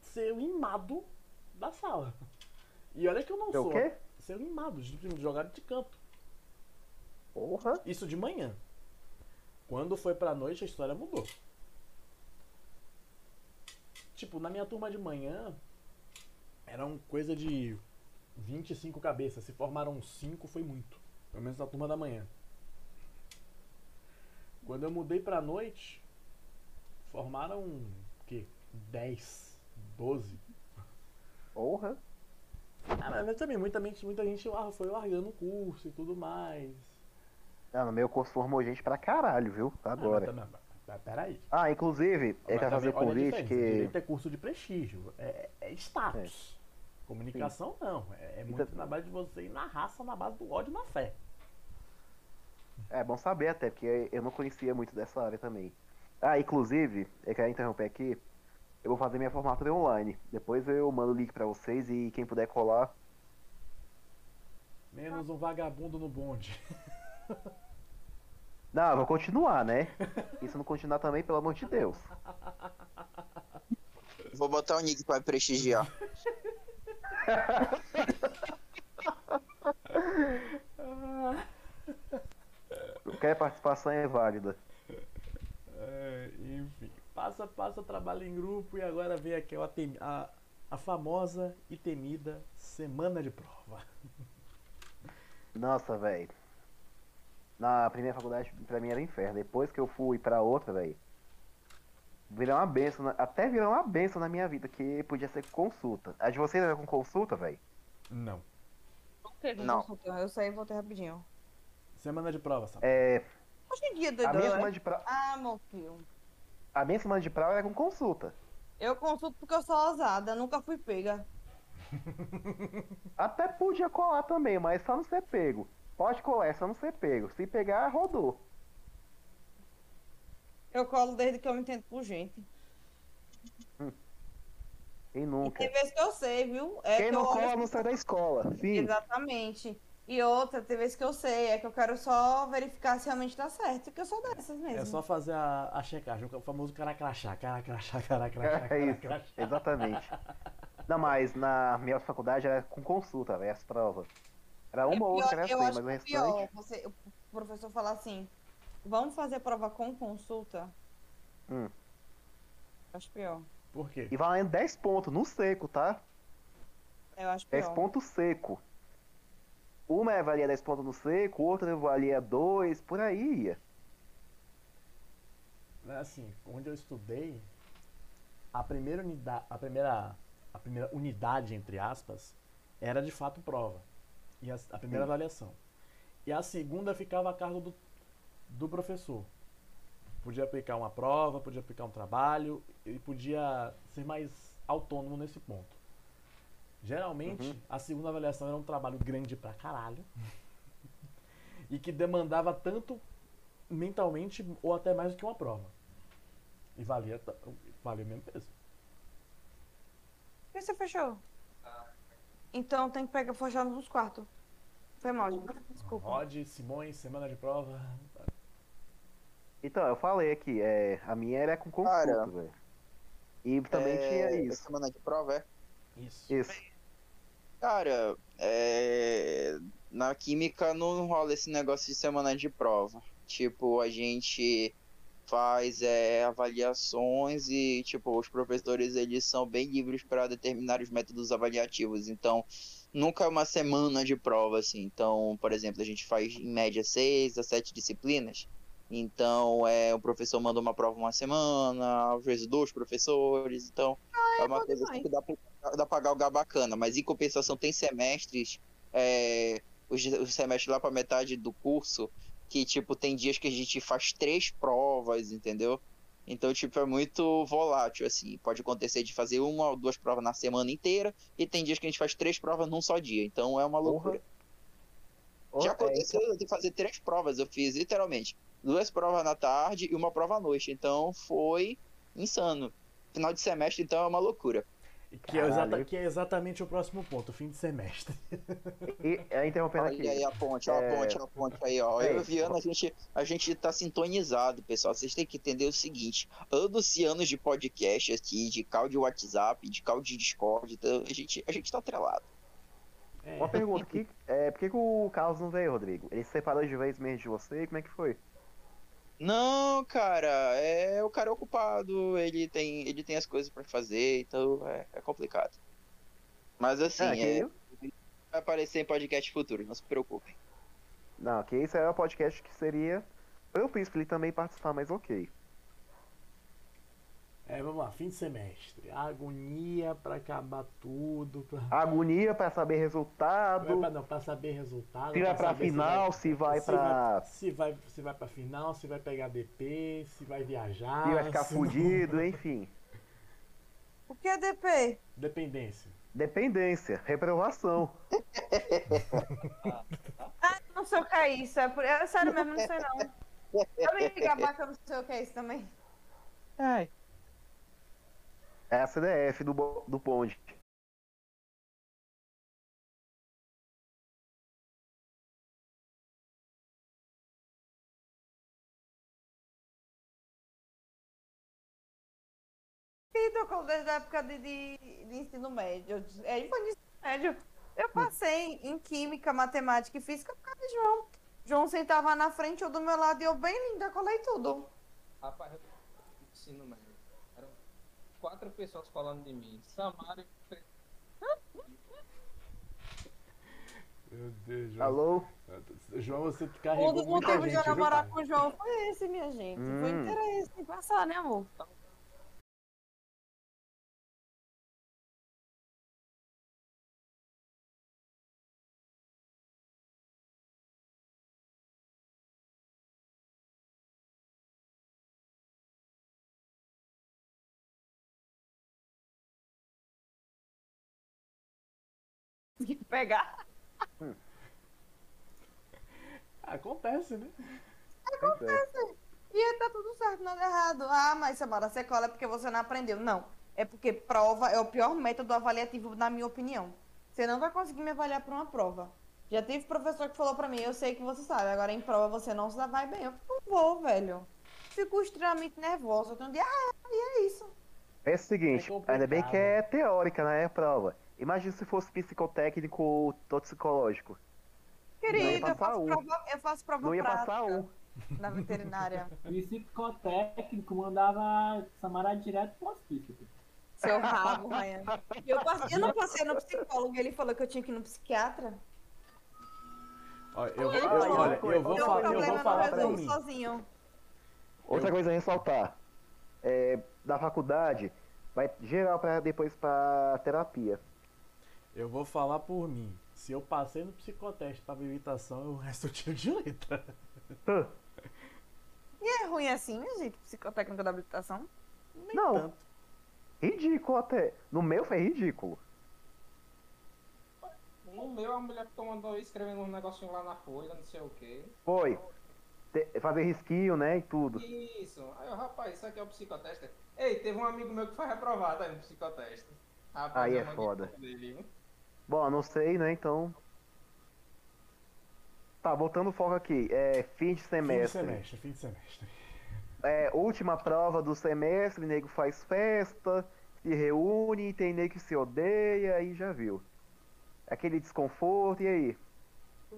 ser limado da sala. E olha que eu não É o sou. quê? Ser limado, jogar de canto. Porra. Isso de manhã. Quando foi pra noite, a história mudou. Tipo, na minha turma de manhã, eram coisa de 25 cabeças. Se formaram 5, foi muito. Pelo menos na turma da manhã. Quando eu mudei pra noite, formaram o quê? 10, 12. Porra. Ah, mas também muita gente, muita gente foi largando o curso e tudo mais. Ah, no meu curso formou gente pra caralho, viu? Ah, Agora. também- mas- peraí. Ah, inclusive, Mas quero fazer convite que. Direito é curso de prestígio, é, é status. Comunicação não, é, é muito Então- na base de você ir na raça, na base do ódio e na fé. É bom saber até, porque eu não conhecia muito dessa área também. Ah, inclusive, eu quero interromper aqui. Eu vou fazer minha formatura online. Depois eu mando o link pra vocês e quem puder colar. Menos um vagabundo no bonde. Não, eu vou continuar, né? E se não continuar também, pelo amor de Deus. Vou botar o nick pra prestigiar. Qualquer participação é válida. É, enfim, passa, passa, trabalho em grupo e agora vem aquela tem- a, a famosa e temida semana de prova. Nossa, velho. Na primeira faculdade, pra mim era inferno. Depois que eu fui pra outra, velho. Virou uma benção. na- Até virou uma benção na minha vida, que podia ser consulta. A de vocês era com consulta, velho? Não. Não. Eu saí e voltei rapidinho. Semana de prova, sabe? É. Hoje em dia, A doido. minha né? semana de prova. Ah, meu filho. A minha semana de prova era com consulta. Eu consulto porque eu sou ousada, nunca fui pega. Até podia colar também, mas só não ser pego. Pode colar, é só não ser pego. Se pegar, rodou. Eu colo desde que eu me entendo por gente. Quem E nunca? tem vezes que eu sei, viu? É Quem que não eu cola não sai da escola. Fim. Exatamente. E outra, tem vezes que eu sei, é que eu quero só verificar se realmente tá certo, que eu sou dessas mesmo. É só fazer a, a checagem, o famoso cara crachá, cara crachá, cara crachá, É isso, exatamente. Não, mas na minha faculdade era com consulta, velho, as provas. Era uma É ou outra pior- que eu era acho assim, mas o é pior restante. você, o professor falar assim, vamos fazer prova com consulta? Hum. Acho pior. Por quê? E valendo 10 pontos no seco, tá? Eu acho 10 pior. pontos seco. uma é valia 10 pontos no seco, outra valia 2, por aí ia. Mas, Assim, onde eu estudei, a primeira unidade, a primeira, a primeira unidade entre aspas, era de fato prova. E a, a primeira Sim. avaliação. E a segunda ficava a cargo do, do professor. Podia aplicar uma prova, podia aplicar um trabalho e podia ser mais autônomo nesse ponto. Geralmente, Uhum. a segunda avaliação era um trabalho grande pra caralho. e que demandava tanto mentalmente ou até mais do que uma prova. E valia, valia o mesmo peso. Que você fechou? Então tem que pegar fechar nos quartos. Foi mal, gente. Desculpa. Rod, Simões, semana de prova. Então, eu falei aqui, é, a minha era com Cara, consulta, velho. E também É, tinha isso. Semana de prova, é? Isso. Isso. Cara, é... na química não rola esse negócio de semana de prova. Tipo, a gente faz é, avaliações e, tipo, os professores eles são bem livres para determinar os métodos avaliativos. Então, nunca é uma semana de prova, assim. Então, por exemplo, a gente faz em média seis a sete disciplinas. Então, é, o professor manda uma prova uma semana, às vezes dois professores. Então, é uma bom coisa assim que dá pra, dá pra galgar bacana. Mas em compensação, tem semestres, é, os, os semestres lá pra metade do curso, que, tipo, tem dias que a gente faz três provas, entendeu? Então, tipo, é muito volátil, assim. Pode acontecer de fazer uma ou duas provas na semana inteira, e tem dias que a gente faz três provas num só dia. Então, é uma loucura. Já É, aconteceu de fazer três provas, eu fiz literalmente duas provas na tarde e uma prova à noite. Então foi insano. Final de semestre, então, é uma loucura. Que é, exata- que é exatamente o próximo ponto, o fim de semestre. E, é, interrompendo aqui. Olha aí a ponte, ó, a É. ponte, ó, a ponte aí, ó. Eu e o Viana, a gente, a gente tá sintonizado, pessoal. Vocês têm que entender o seguinte: anos e anos de podcast aqui, de call de WhatsApp, de call de Discord, então a gente, a gente tá atrelado. É, Uma pergunta, que, é, por que, que o Carlos não veio, Rodrigo? Ele se separou de vez mesmo de você? Como é que foi? Não, cara, é o cara é ocupado, ele tem, ele tem as coisas pra fazer, então é, é complicado. Mas assim, Ah, que é, eu- vai aparecer em podcast futuro, não se preocupem. Não, que isso é um podcast que seria propício pra ele também participar, mas ok. É, vamos lá, fim de semestre. Agonia pra acabar tudo. Pra... Agonia pra saber Não, é resultado, pra, não, pra saber resultado. se vai pra saber final, se vai se pra. se vai, se vai pra final, se vai pegar DP, se vai viajar. Se vai ficar se não- fudido, enfim. O que é DP? Dependência. Dependência, reprovação. Não sei o que é isso. É, é sério mesmo, não sei não. Eu me que eu não sei o que é isso também. Ai. É a CDF do, do Ponte. E tocou desde a época de, de, de ensino médio. É, de ensino médio. Eu passei em química, matemática e física por causa de João. João sentava na frente, eu do meu lado e eu bem linda, colei tudo. Rapaz, eu ensino médio. Quatro pessoas falando de mim. Samara Meu Deus, João. Alô? João, você carregou o muita motivo de eu namorar com o João foi esse, minha gente. Foi Hum. interesse em passar, né, amor? De pegar. Acontece, né? E aí tá tudo certo, nada errado. Ah, mas Samara, você cola é porque você não aprendeu. Não. É porque prova é o pior método avaliativo, na minha opinião. Você não vai conseguir me avaliar por uma prova. Já teve professor que falou pra mim, eu sei que você sabe, agora em prova você não se dá vai bem. Eu não vou, velho. Fico extremamente nervosa. Eu tenho um dia, ah, e é isso. É o seguinte, É ainda bem que é teórica, né? É prova. Imagina se fosse psicotécnico ou toxicológico. Querido, eu faço um. prova, eu faço prova Não ia prática passar um. na veterinária. Psicotécnico mandava Samara direto pro hospício. Seu rabo, Ryan. Eu, passei- eu não passei no psicólogo, ele falou que eu tinha que ir no psiquiatra. Ó, eu, Ele eu- olha, eu vou, tem um fa- eu vou falar resumo mim. sozinho. Outra coisa a ressaltar. É, da faculdade, vai geral pra depois pra terapia. Eu vou falar por mim. Se eu passei no psicoteste pra habilitação, o resto eu tiro de letra. E é ruim assim, gente, psicotécnica da habilitação? Nem Não. tanto. Ridículo até. No meu foi ridículo. No meu, a mulher que mandou escrevendo um negocinho lá na folha, não sei o quê. Foi. Te- fazer risquinho, né? E tudo. Isso. Aí eu, rapaz, isso aqui é o psicoteste. Ei, teve um amigo meu que foi reprovado aí no psicoteste. Rapaz, Aí é mandei foda. Dele, viu? Bom, não sei, né? Então. Tá, voltando o foco aqui. É fim de Fim de semestre. semestre, fim de semestre. É, última prova do semestre, nego faz festa, se reúne, tem nego que se odeia, aí já viu. Aquele desconforto, e aí?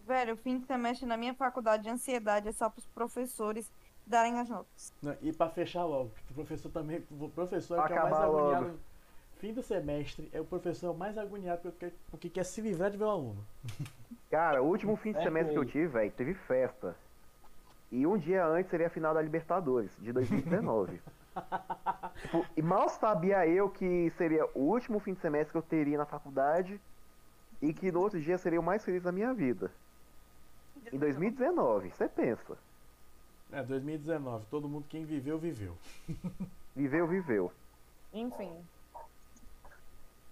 Velho, o fim de semestre na minha faculdade de ansiedade é só pros professores darem as notas. Não, e pra fechar logo, porque o professor também. O professor é que é o mais agoniado. Fim do semestre é o professor mais agoniado porque, porque quer se livrar de ver o aluno. Cara, o último fim de Certo semestre que eu tive, velho, teve festa. E um dia antes seria a final da Libertadores, de 2019. Tipo, e mal sabia eu que seria o último fim de semestre que eu teria na faculdade e que no outro dia seria o mais feliz da minha vida. Em 2019, você pensa. É, 2019, todo mundo, quem viveu, viveu. Viveu, viveu. Enfim.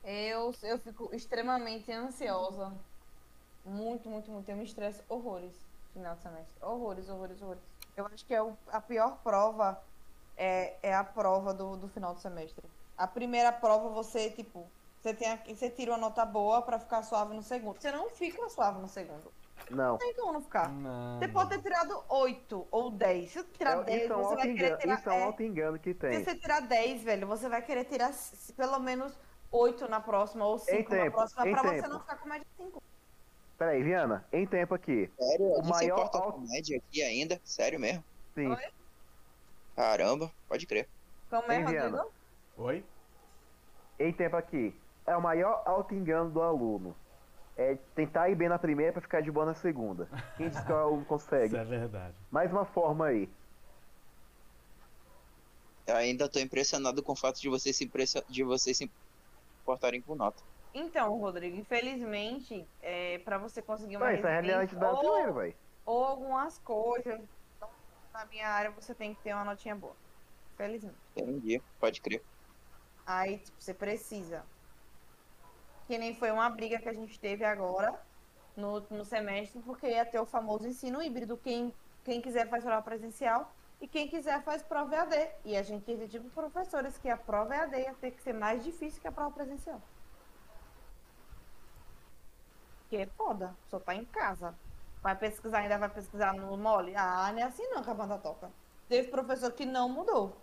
Eu, eu fico extremamente ansiosa. Muito, muito, muito. Eu me estresso horrores no final de semestre. Horrores, horrores, horrores. Eu acho que é o- a pior prova é, é a prova do, do final do semestre. A primeira prova você, tipo, você, tem a- você tira uma nota boa pra ficar suave no segundo. Você não fica suave no segundo. Não. Não tem como não ficar. Não. Você pode ter tirado 8 ou 10. Se você tirar É, 10, isso é um você vai querer tirar. isso é um é, alto engano que se tem. você tirar 10, velho, você vai querer tirar pelo menos 8 na próxima ou 5 na próxima pra você tempo. não ficar com mais de 5. Peraí, Viana, em tempo aqui. Sério? O Isso maior importa alto- comédia aqui ainda? Sério mesmo? Sim. Oi? Caramba, pode crer. Como é, Hein, Viana? Rodrigo? Oi? Em tempo aqui. É o maior auto engano do aluno. É tentar ir bem na primeira pra ficar de boa na segunda. Quem diz que o aluno Isso consegue? é verdade. Mais uma forma aí. Eu ainda tô impressionado com o fato de vocês se, de vocês se importarem com nota. Então, Rodrigo, infelizmente, é, pra você conseguir uma Ué, isso é a realidade brasileira, ou, velho. ou algumas coisas, então, na minha área você tem que ter uma notinha boa. Felizmente. Entendi, pode crer. Aí, tipo, você precisa. Que nem foi uma briga que a gente teve agora no, no semestre, porque ia ter o famoso ensino híbrido. Quem, quem quiser faz prova presencial e quem quiser faz prova EAD. E a gente exigiu para os professores que a prova EAD ia ter que ser mais difícil que a prova presencial. Porque é foda, só tá em casa. Vai pesquisar, ainda vai pesquisar no mole? Ah, não é assim não que a banda toca. Teve professor que não mudou.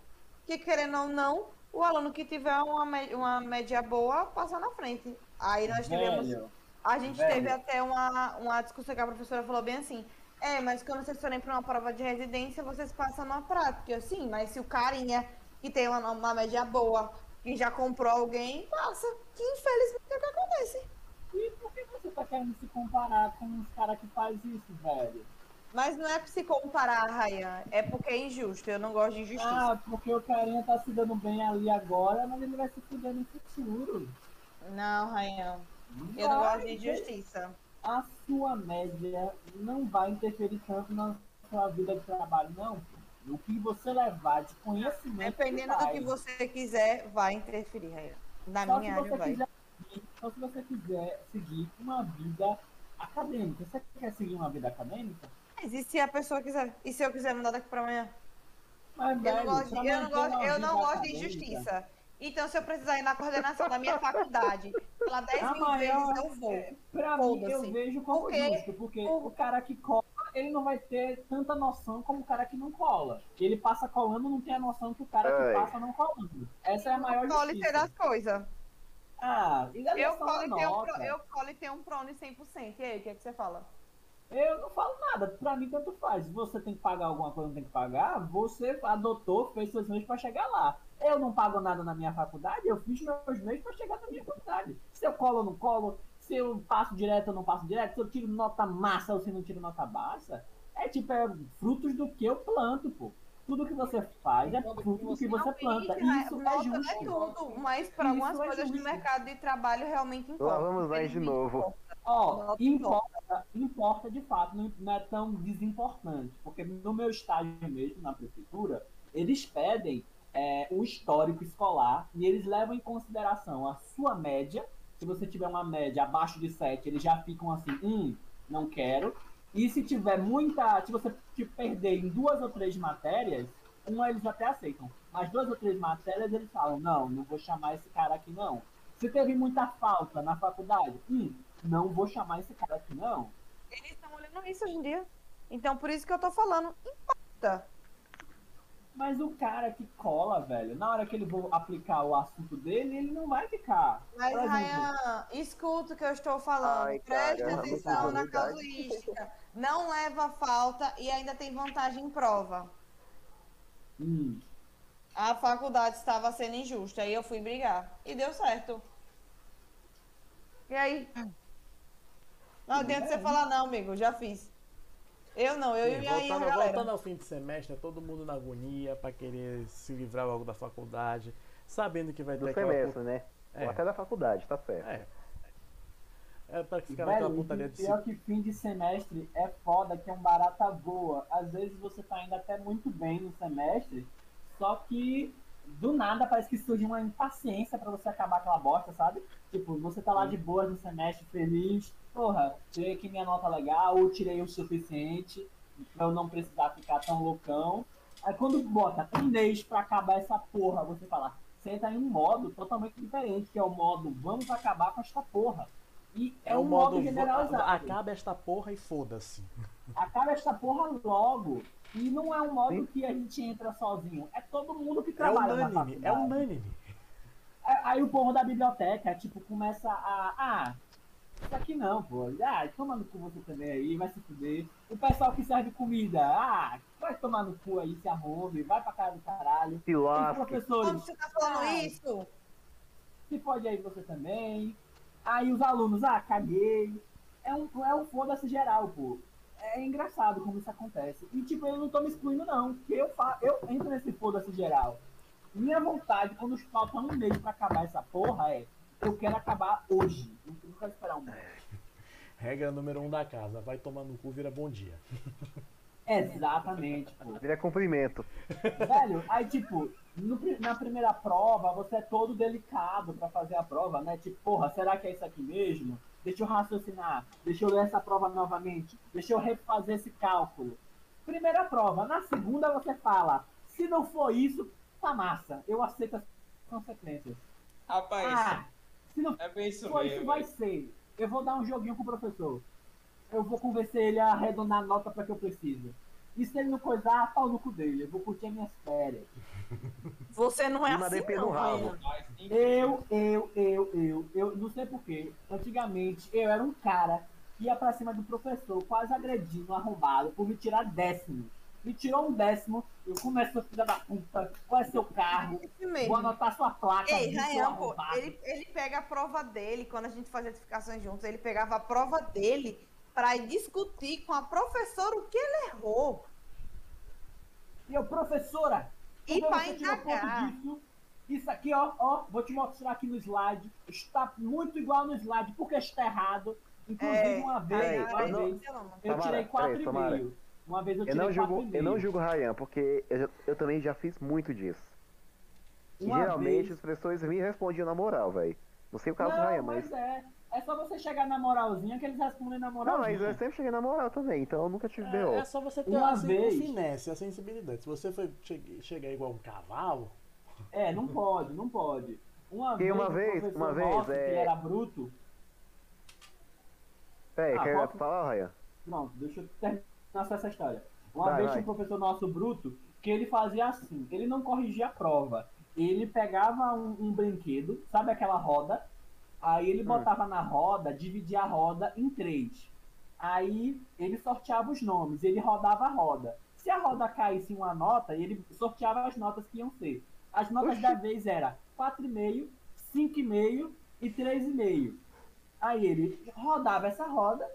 Que querendo ou não, o aluno que tiver uma, uma média boa passa na frente. Aí nós tivemos. Velho, A gente velho. teve até uma, uma discussão que a professora falou bem assim. É, mas quando vocês forem para uma prova de residência, vocês passam na prática. Eu, sim, mas se o carinha que tem uma, uma média boa, que já comprou alguém, passa. Que infelizmente é o que acontece. E por que você tá querendo se comparar com os caras que faz isso, velho? Mas não é pra se comparar, Rayan. É porque é injusto. Eu não gosto de injustiça. Ah, porque o carinha tá se dando bem ali agora, mas ele vai se fuder no futuro. Não, Rayan. Eu não gosto de injustiça. A sua média não vai interferir tanto na sua vida de trabalho, não. O que você levar de conhecimento. Dependendo do que você quiser, vai interferir. Na Só minha área vai. quiser só se você quiser seguir uma vida acadêmica. Você quer seguir uma vida acadêmica? Mas e se a pessoa quiser? E se eu quiser mudar daqui pra amanhã? Mas, Eu não velho, gosto, pra de, eu não gosto, eu não gosto de injustiça. Então, se eu precisar ir na coordenação da minha faculdade, falar 10 A mil maior- vezes, eu vou. Pra mim, eu vejo como Por quê? justo, porque Por- o cara que cola, ele não vai ter tanta noção como o cara que não cola. Ele passa colando, não tem a noção que o cara Ai. que passa não colando. Essa é a maior Colo e justiça. das coisas. Ah, e Eu colo, e tenho, um pro- eu colo e tenho um prone 100%. E aí, o que, é que você fala? Eu não falo nada, pra mim tanto faz. Se você tem que pagar alguma coisa, não tem que pagar, você adotou, fez seus meios pra chegar lá. Eu não pago nada na minha faculdade, eu fiz meus meios pra chegar na minha faculdade. Se eu colo ou não colo, se eu passo direto ou não passo direto, se eu tiro nota massa ou se não tiro nota baixa, é tipo, é frutos do que eu planto, pô. Tudo que você faz é fruto do que você planta. Isso, Isso é não é justo. tudo, mas para algumas é coisas do justo. mercado de trabalho realmente Lá importa. vamos nós de novo. Ó, importa, importa de fato, não é tão desimportante, porque no meu estágio mesmo, na prefeitura, eles pedem é, o histórico escolar e eles levam em consideração a sua média. Se você tiver uma média abaixo de 7, eles já ficam assim, hum, não quero. E se tiver muita. Se você te perder em duas ou três matérias, uma eles até aceitam. Mas duas ou três matérias eles falam, não, não vou chamar esse cara aqui não. Se teve muita falta na faculdade, hum, não vou chamar esse cara aqui não. Eles estão olhando isso hoje em dia. Então, por isso que eu tô falando. Importa. Mas o cara que cola, velho, na hora que ele for aplicar o assunto dele, ele não vai ficar. Mas, exemplo, Ryan, escuta o que eu estou falando. Ai, Preste cara, atenção na casuística. Não leva falta e ainda tem vantagem em prova. hum, A faculdade estava sendo injusta e eu fui brigar. E deu certo. E aí? Não adianta você falar não, amigo. Já fiz. Eu não, eu Sim, e aí voltando, galera. voltando ao fim de semestre, todo mundo na agonia pra querer se livrar logo da faculdade, sabendo que vai ter Do aquela semestre, né? É. Ou até da faculdade, tá certo. É. É pra ficar naquela velho, putaria e de pior que fim de semestre é foda, que é um barata boa. Às vezes você tá indo até muito bem no semestre, só que do nada parece que surge uma impaciência pra você acabar aquela bosta, sabe? Tipo, você tá lá de boas no semestre, feliz, porra, tirei aqui minha nota legal, ou tirei o suficiente pra eu não precisar ficar tão loucão. Aí quando bota um mês pra acabar essa porra, você fala, entra em um modo totalmente diferente, que é o modo vamos acabar com esta porra. E é, um modo, generalizado. Acaba esta porra e foda-se. Acaba esta porra logo. E não é um modo que a gente entra sozinho. É todo mundo que É trabalha na unânime, é unânime. É, Aí o povo da biblioteca, tipo, começa a. Ah, isso aqui não, pô. Ah, toma no cu você também aí, vai se fuder. O pessoal que serve comida, ah, vai tomar no cu aí, se arrume, vai pra casa do caralho. Quando professores, você tá falando Ah. isso, se pode aí você também. Aí os alunos, ah, caguei. É um, é um foda-se geral, pô. É engraçado como isso acontece. E tipo, eu não tô me excluindo, não. Porque eu, fa eu entro nesse foda-se geral. Minha vontade, quando falta um mês pra acabar essa porra, é eu quero acabar hoje. Esperar um mês. Regra número um da casa, vai tomar no cu, vira bom dia. Exatamente, pô. Vira cumprimento. Velho, aí tipo, no na primeira prova, você é todo delicado pra fazer a prova, né? Tipo, porra, será que é isso aqui mesmo? Deixa eu raciocinar, deixa eu ler essa prova novamente, deixa eu refazer esse cálculo. Primeira prova, na segunda você fala, se não for isso, tá massa, eu aceito as consequências. Rapaz, Ah, se não é bem isso for isso, mesmo. vai ser. Eu vou dar um joguinho com o professor. Eu vou convencer ele a arredondar a nota pra que eu preciso. E se ele não coisar, pau no cu dele. Eu vou curtir as minhas férias. você não é Uma assim não, rabo. Eu, eu, eu, eu, eu, não sei porquê. Antigamente eu era um cara que ia pra cima do professor, quase agredindo, arrombado, por me tirar décimo. Me tirou um décimo, eu começo a filha da puta, qual é seu carro? Isso Vou anotar sua placa. Ei, Ryan, pô, ele, ele pega a prova dele, quando a gente fazia edificações juntos, ele pegava a prova dele pra ir discutir com a professora o que ele errou. E eu, professora, E tirou indagar. ponto disso? Isso aqui, ó, ó, vou te mostrar aqui no slide. Está muito igual no slide, porque está errado. Inclusive, É, uma vez, Ei, uma eu não- vez, eu Tamara, tirei peraí, Tamara. 4,5. Uma vez eu Eu não julgo, 4,5. eu não julgo o Ryan, porque eu, eu também já fiz muito disso. E Uma geralmente vez- os professores me respondiam na moral, velho. Não sei o caso do Não, Ryan, mas. mas é. É só você chegar na moralzinha que eles respondem na Não, moralzinha. mas eu sempre cheguei na moral também, então eu nunca tive É, B.O. é só você ter Uma a, vez. finesse, a sensibilidade. Se você for che- chegar igual um cavalo, É, não pode, não pode. Uma vez, uma um vez- uma vez, nosso, que é- era bruto. Peraí, Ah, quer falar, Ryan? Pronto, deixa eu terminar só essa história. Uma Vai, vez vai. tinha um professor nosso bruto que ele fazia assim, ele não corrigia a prova. Ele pegava um, um brinquedo, sabe aquela roda? Aí ele Hum. botava na roda, dividia a roda em três. Aí ele sorteava os nomes, ele rodava a roda. Se a roda caísse em uma nota, ele sorteava as notas que iam ser. As notas Oxi. da vez era 4,5, 5,5 e 3,5. Aí ele rodava essa roda,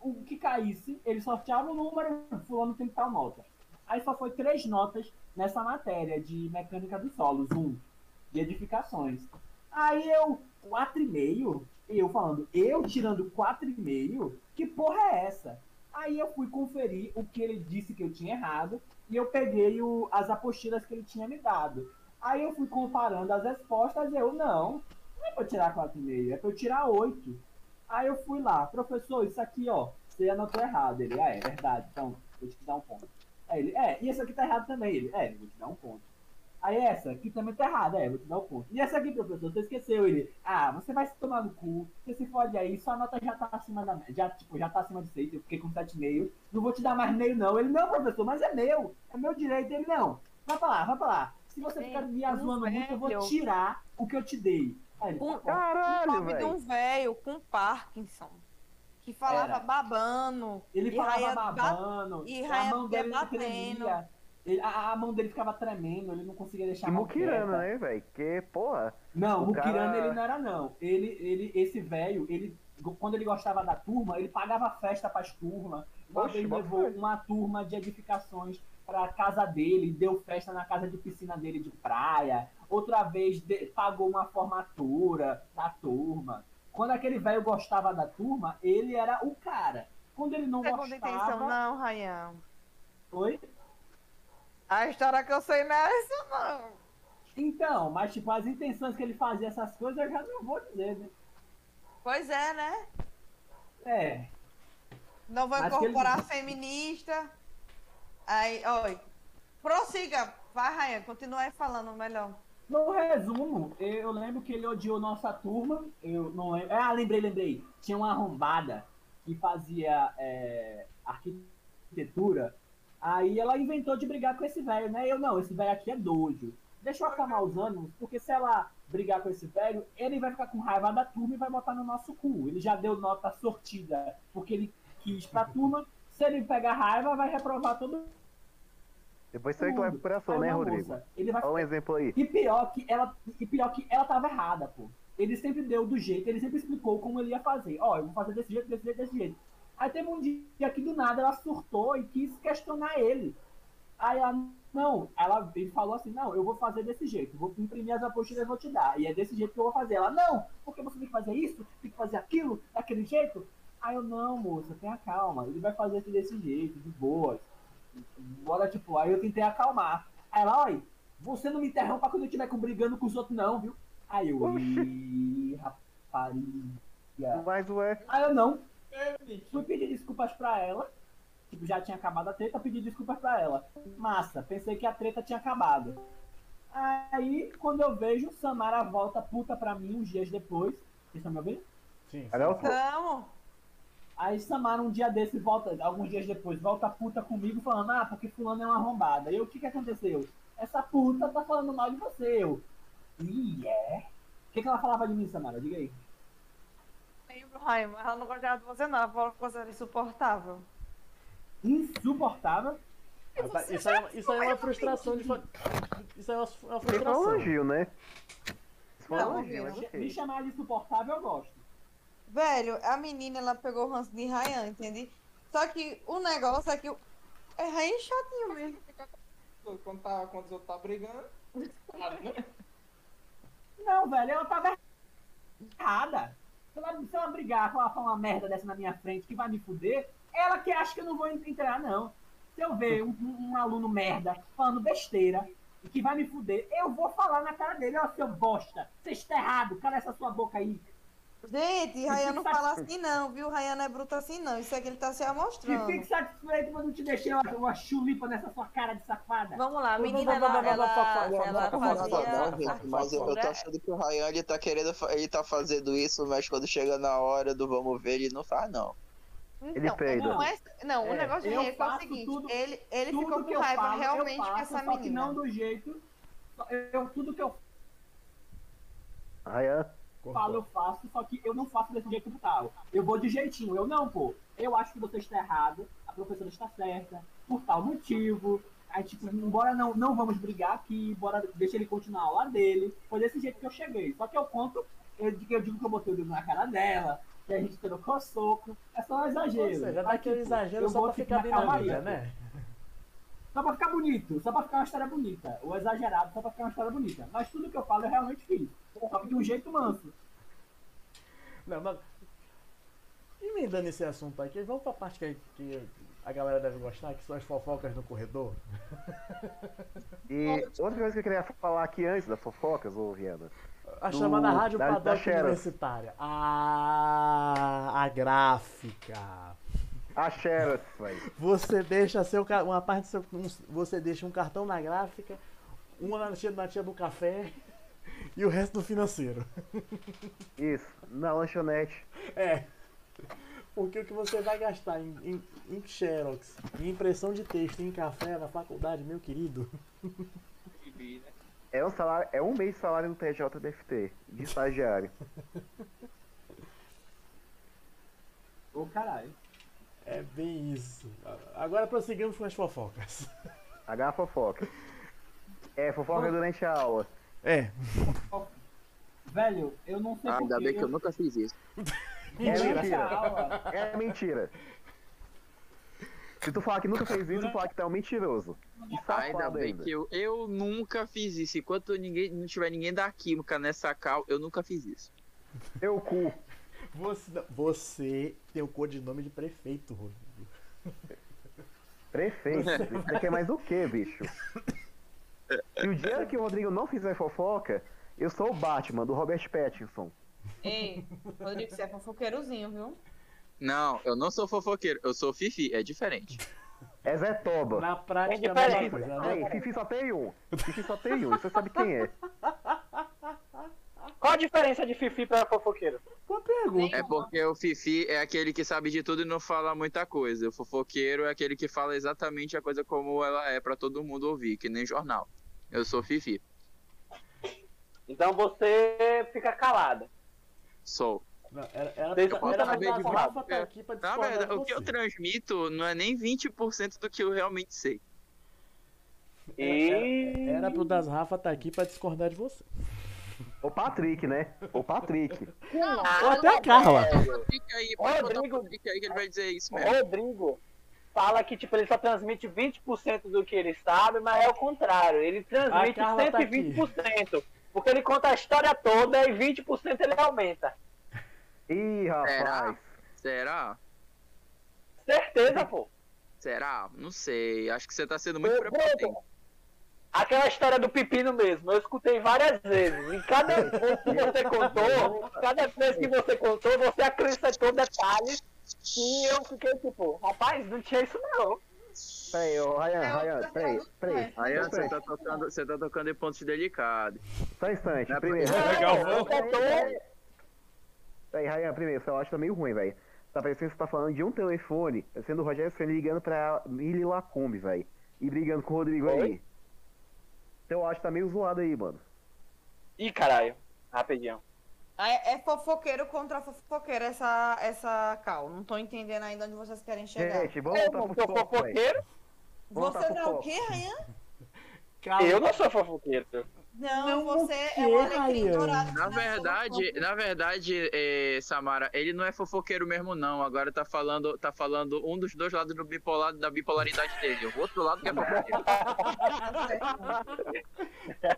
o que caísse, ele sorteava o número, fulano tem tal nota. Aí só foi três notas nessa matéria de mecânica dos solos, um, de edificações. Aí eu, 4,5, eu falando, eu tirando 4,5, que porra é essa? Aí eu fui conferir o que ele disse que eu tinha errado e eu peguei o, as apostilas que ele tinha me dado. Aí eu fui comparando as respostas e eu, não, não é pra eu tirar 4,5, é pra eu tirar 8. Aí eu fui lá, professor, isso aqui, ó, você anotou errado. Ele, ah, é verdade, então, vou te dar um ponto. Aí ele, é, e esse aqui tá errado também. Ele, é, vou te dar um ponto. Aí essa aqui também tá errada, é, vou te dar um ponto. E essa aqui, professor, você esqueceu. Ele, ah, você vai se tomar no cu, você se fode aí, sua nota já tá acima da média, já, tipo, já tá acima de 6, eu fiquei com 7,5, não vou te dar mais meio não. Ele, não, professor, mas é meu, é meu direito. Ele, não, vai pra lá, vai pra lá. Se você Gente, ficar me zoando muito, eu vou tirar o que eu te dei. Ele, Um. Caralho, um nome de um velho. com Parkinson. Que falava Era. babando. Ele e falava babando, e a Raia mão dele batendo. tremia. Ele- a, a mão dele ficava tremendo, ele não conseguia deixar E a mão Mukirana, né, velho? Que, porra. Não, O o Kirana cara- ele não era não. Ele, ele, esse velho, ele, quando ele gostava da turma, ele pagava festa pras turmas. Uma Oxe, vez bota levou fé. uma turma de edificações pra casa dele, deu festa na casa de piscina dele de praia. Outra vez de- pagou uma formatura da turma. Quando aquele velho gostava da turma, ele era o cara. Quando ele não Segunda intenção, gostava. não, Rayan. Oi? A história que eu sei não é essa, não. Então, mas tipo, as intenções que ele fazia essas coisas eu já não vou dizer, né? Pois é, né? É. Não vou Mas que ele- incorporar feminista. Aí, oi. Prossiga. Vai, Rayan, continua aí falando melhor. No resumo, eu lembro que ele odiou nossa turma. Eu não lembro. Ah, lembrei, lembrei. Tinha uma arrombada que fazia é, arquitetura. Aí ela inventou de brigar com esse velho, né? Eu não, esse velho aqui é doido. Deixa eu acalmar os ânimos, porque se ela brigar com esse velho, ele vai ficar com raiva da turma e vai botar no nosso cu. Ele já deu nota sortida porque ele quis pra turma. Se ele pegar raiva, vai reprovar todo Depois você que vai pro coração, né, Rodrigo? moça, Ele vai Olha um exemplo aí. e pior que ela, e pior que ela tava errada, pô. Ele sempre deu do jeito, ele sempre explicou como ele ia fazer. Ó, eu vou fazer desse jeito, desse jeito, desse jeito. Aí teve um dia que do nada ela surtou e quis questionar ele. Aí ela, não, ela, ele falou assim, não, eu vou fazer desse jeito, vou imprimir as apostilas e vou te dar. E é desse jeito que eu vou fazer. Ela, não, porque você tem que fazer isso, tem que fazer aquilo, daquele jeito. Aí eu, não, moça, tenha calma, ele vai fazer desse jeito, de boas. Bora, tipo, aí eu tentei acalmar. Aí ela, olha, você não me interrompa quando eu estiver com- brigando com os outros, não, viu? Aí eu, ih, rapariga. Mas ué, Aí eu não. Fui pedir desculpas pra ela. Tipo, já tinha acabado a treta, pedi desculpas pra ela. Massa, pensei que a treta tinha acabado. Aí, quando eu vejo, Samara volta puta pra mim uns dias depois. Vocês estão me ouvindo? Sim. Tamo. Aí Samara um dia desse volta, alguns dias depois, volta puta comigo falando, ah, porque fulano é uma arrombada. E eu, o que que aconteceu? Essa puta tá falando mal de você, eu. Ih, é? O que que ela falava de mim, Samara? Diga aí. Lembro, Rayan, mas ela não gostava de você, não. Ela falou que você era insuportável. Insuportável. Isso aí, é uma- isso aí é uma frustração de. fa- Isso aí é uma, uma Isso foi um frustração. elogio, né? Foi um elogio, Me chamar de insuportável, eu gosto. Velho, a menina, ela pegou o ranço de Rayan, entende? Só que o negócio é que o... é Rayan chatinho mesmo. Quando, tá, quando os outros tá brigando. Não, velho, ela tava errada. Se ela, se ela brigar, falar falar uma merda dessa na minha frente que vai me fuder, ela que acha que eu não vou entrar, não. Se eu ver um, um- um aluno merda falando besteira e que vai me fuder, eu vou falar na cara dele, ó, seu bosta, você está errado, cala essa sua boca aí. Gente, Rayan não fala assim não, viu? Rayan não é bruto assim não. Isso é que ele tá se E amostrando. fique satisfeito quando eu te deixei uma, uma chulipa nessa sua cara de safada. Vamos lá, a menina, ela, ela, ela vamos, fazia Não, gente, mas eu, eu tô achando que o Ryan ele tá querendo, ele tá fazendo isso, mas quando chega na hora do vamos ver, ele não faz, não. Ele Então, peida. não, é, não o É, negócio de Rayan é o seguinte, tudo- ele, ele tudo ficou com raiva falo, realmente faço, com essa menina. não do jeito. Eu, tudo que eu Ryan, falo, eu faço, só que eu não faço desse jeito tal. Eu vou de jeitinho, eu não, pô. Eu acho que você está errado, a professora está certa, por tal motivo. Aí, tipo, embora não, não vamos brigar aqui, bora deixa ele continuar a aula dele. Foi desse jeito que eu cheguei. Só que eu conto eu, digo- eu digo que eu botei o dedo na cara dela, que a gente trocou soco. É só um exagero. Ou seja, dá Mas, aquele tipo, exagero só pra ficar bem na pô. né? Só pra ficar bonito, só pra ficar uma história bonita. O exagerado só pra ficar uma história bonita. Mas tudo que eu falo eu realmente fiz. Que de um jeito manso. Não, mas. Emendando esse assunto aqui, vamos pra parte que, que a galera deve gostar, que são as fofocas no corredor. E outra coisa que eu queria falar aqui antes das fofocas, ô Viana. A Do- chamada Rádio da- da Paddock. Universitária. Ah, a gráfica. A Xerox, velho. Você deixa seu, uma parte do seu. um- você deixa um cartão na gráfica, uma na tia, na tia do café e o resto no financeiro. Isso, na lanchonete. É. Porque o que você vai gastar em, em, em Xerox, em impressão de texto, em café na faculdade, meu querido. É um, salário, é um mês de salário no TJDFT, de estagiário. Ô caralho. É bem isso. Agora prosseguimos com as fofocas. H fofoca. É, fofoca durante a aula. É. Velho, eu não sei Ah, ainda bem que eu nunca fiz isso. É mentira. a aula, É mentira. Se tu falar que nunca fez isso, tu falar que tu é um mentiroso. E Ainda bem ainda. que eu, eu nunca fiz isso. Enquanto ninguém, não tiver ninguém da química nessa cal, eu nunca fiz isso. Teu cu. Você, você tem o codinome de prefeito, Rodrigo. Prefeito. Isso daqui é mais o que, bicho? Se o dia que o Rodrigo não fizer fofoca, eu sou o Batman, do Robert Pattinson. Ei, Rodrigo, você é fofoqueirozinho, viu? Não, eu não sou fofoqueiro, eu sou Fifi, é diferente. É Zé Toba. Na prática é a diferente. né? Ei, Fifi só tem um. Fifi só tem um, você sabe quem é. Qual a diferença de Fifi para fofoqueiro? Boa pergunta. É porque o Fifi é aquele que sabe de tudo e não fala muita coisa. O fofoqueiro é aquele que fala exatamente a coisa como ela é pra todo mundo ouvir, que nem jornal. Eu sou Fifi. Então você fica calada. Sou. Não, era, era, era, eu era saber pra de Rafa tá aqui pra Na discordar verdade, de o que eu transmito não é nem 20% do que eu realmente sei. E. Era pro Das Rafa tá aqui pra discordar de você. O Patrick, né? O Patrick. Ou até a Carla. Fica aí, pode botar Rodrigo- o Patrick aí que ele vai dizer isso mesmo. Rodrigo fala que tipo, ele só transmite 20% do que ele sabe, mas é o contrário. Ele transmite A Carla tá 120%. porque ele conta a história toda e 20% ele aumenta. Ih, rapaz. Será? Certeza, pô. Será? Não sei. Acho que você tá sendo muito Ô, prepotente. Bruno, Aquela história do pepino mesmo, eu escutei várias vezes. E cada vez que você contou, cada vez que você contou, você acrescentou detalhes que eu fiquei tipo, rapaz, não tinha isso não. Peraí, ô, Ryan, É, Ryan, peraí, coisa, peraí. um você tá tocando, você tá tocando em pontos delicados. Só um instante, é primeiro. Legal, Não, eu vamos. contou, Peraí, Ryan, primeiro, seu áudio tá meio ruim, velho. Tá parecendo que você tá falando de um telefone, sendo o Rogério Senna ligando pra Mili Lacombe, velho. E brigando com o Rodrigo aí. Oi? Seu áudio tá meio zoado aí, mano. Ih, caralho, rapidinho. É, é fofoqueiro contra fofoqueiro essa, essa cal. Não tô entendendo ainda onde vocês querem chegar. Gente, vamos Eu não sou fofoqueiro? Você não é o quê, Rayan? Calma. Eu não sou fofoqueiro. Não, Não, você é um alecrim dourado. Na é verdade, na verdade, eh, Samara, ele não é fofoqueiro mesmo não. Agora tá falando, tá falando um dos dois lados do bipolar, da bipolaridade dele. O outro lado que é fofoqueiro.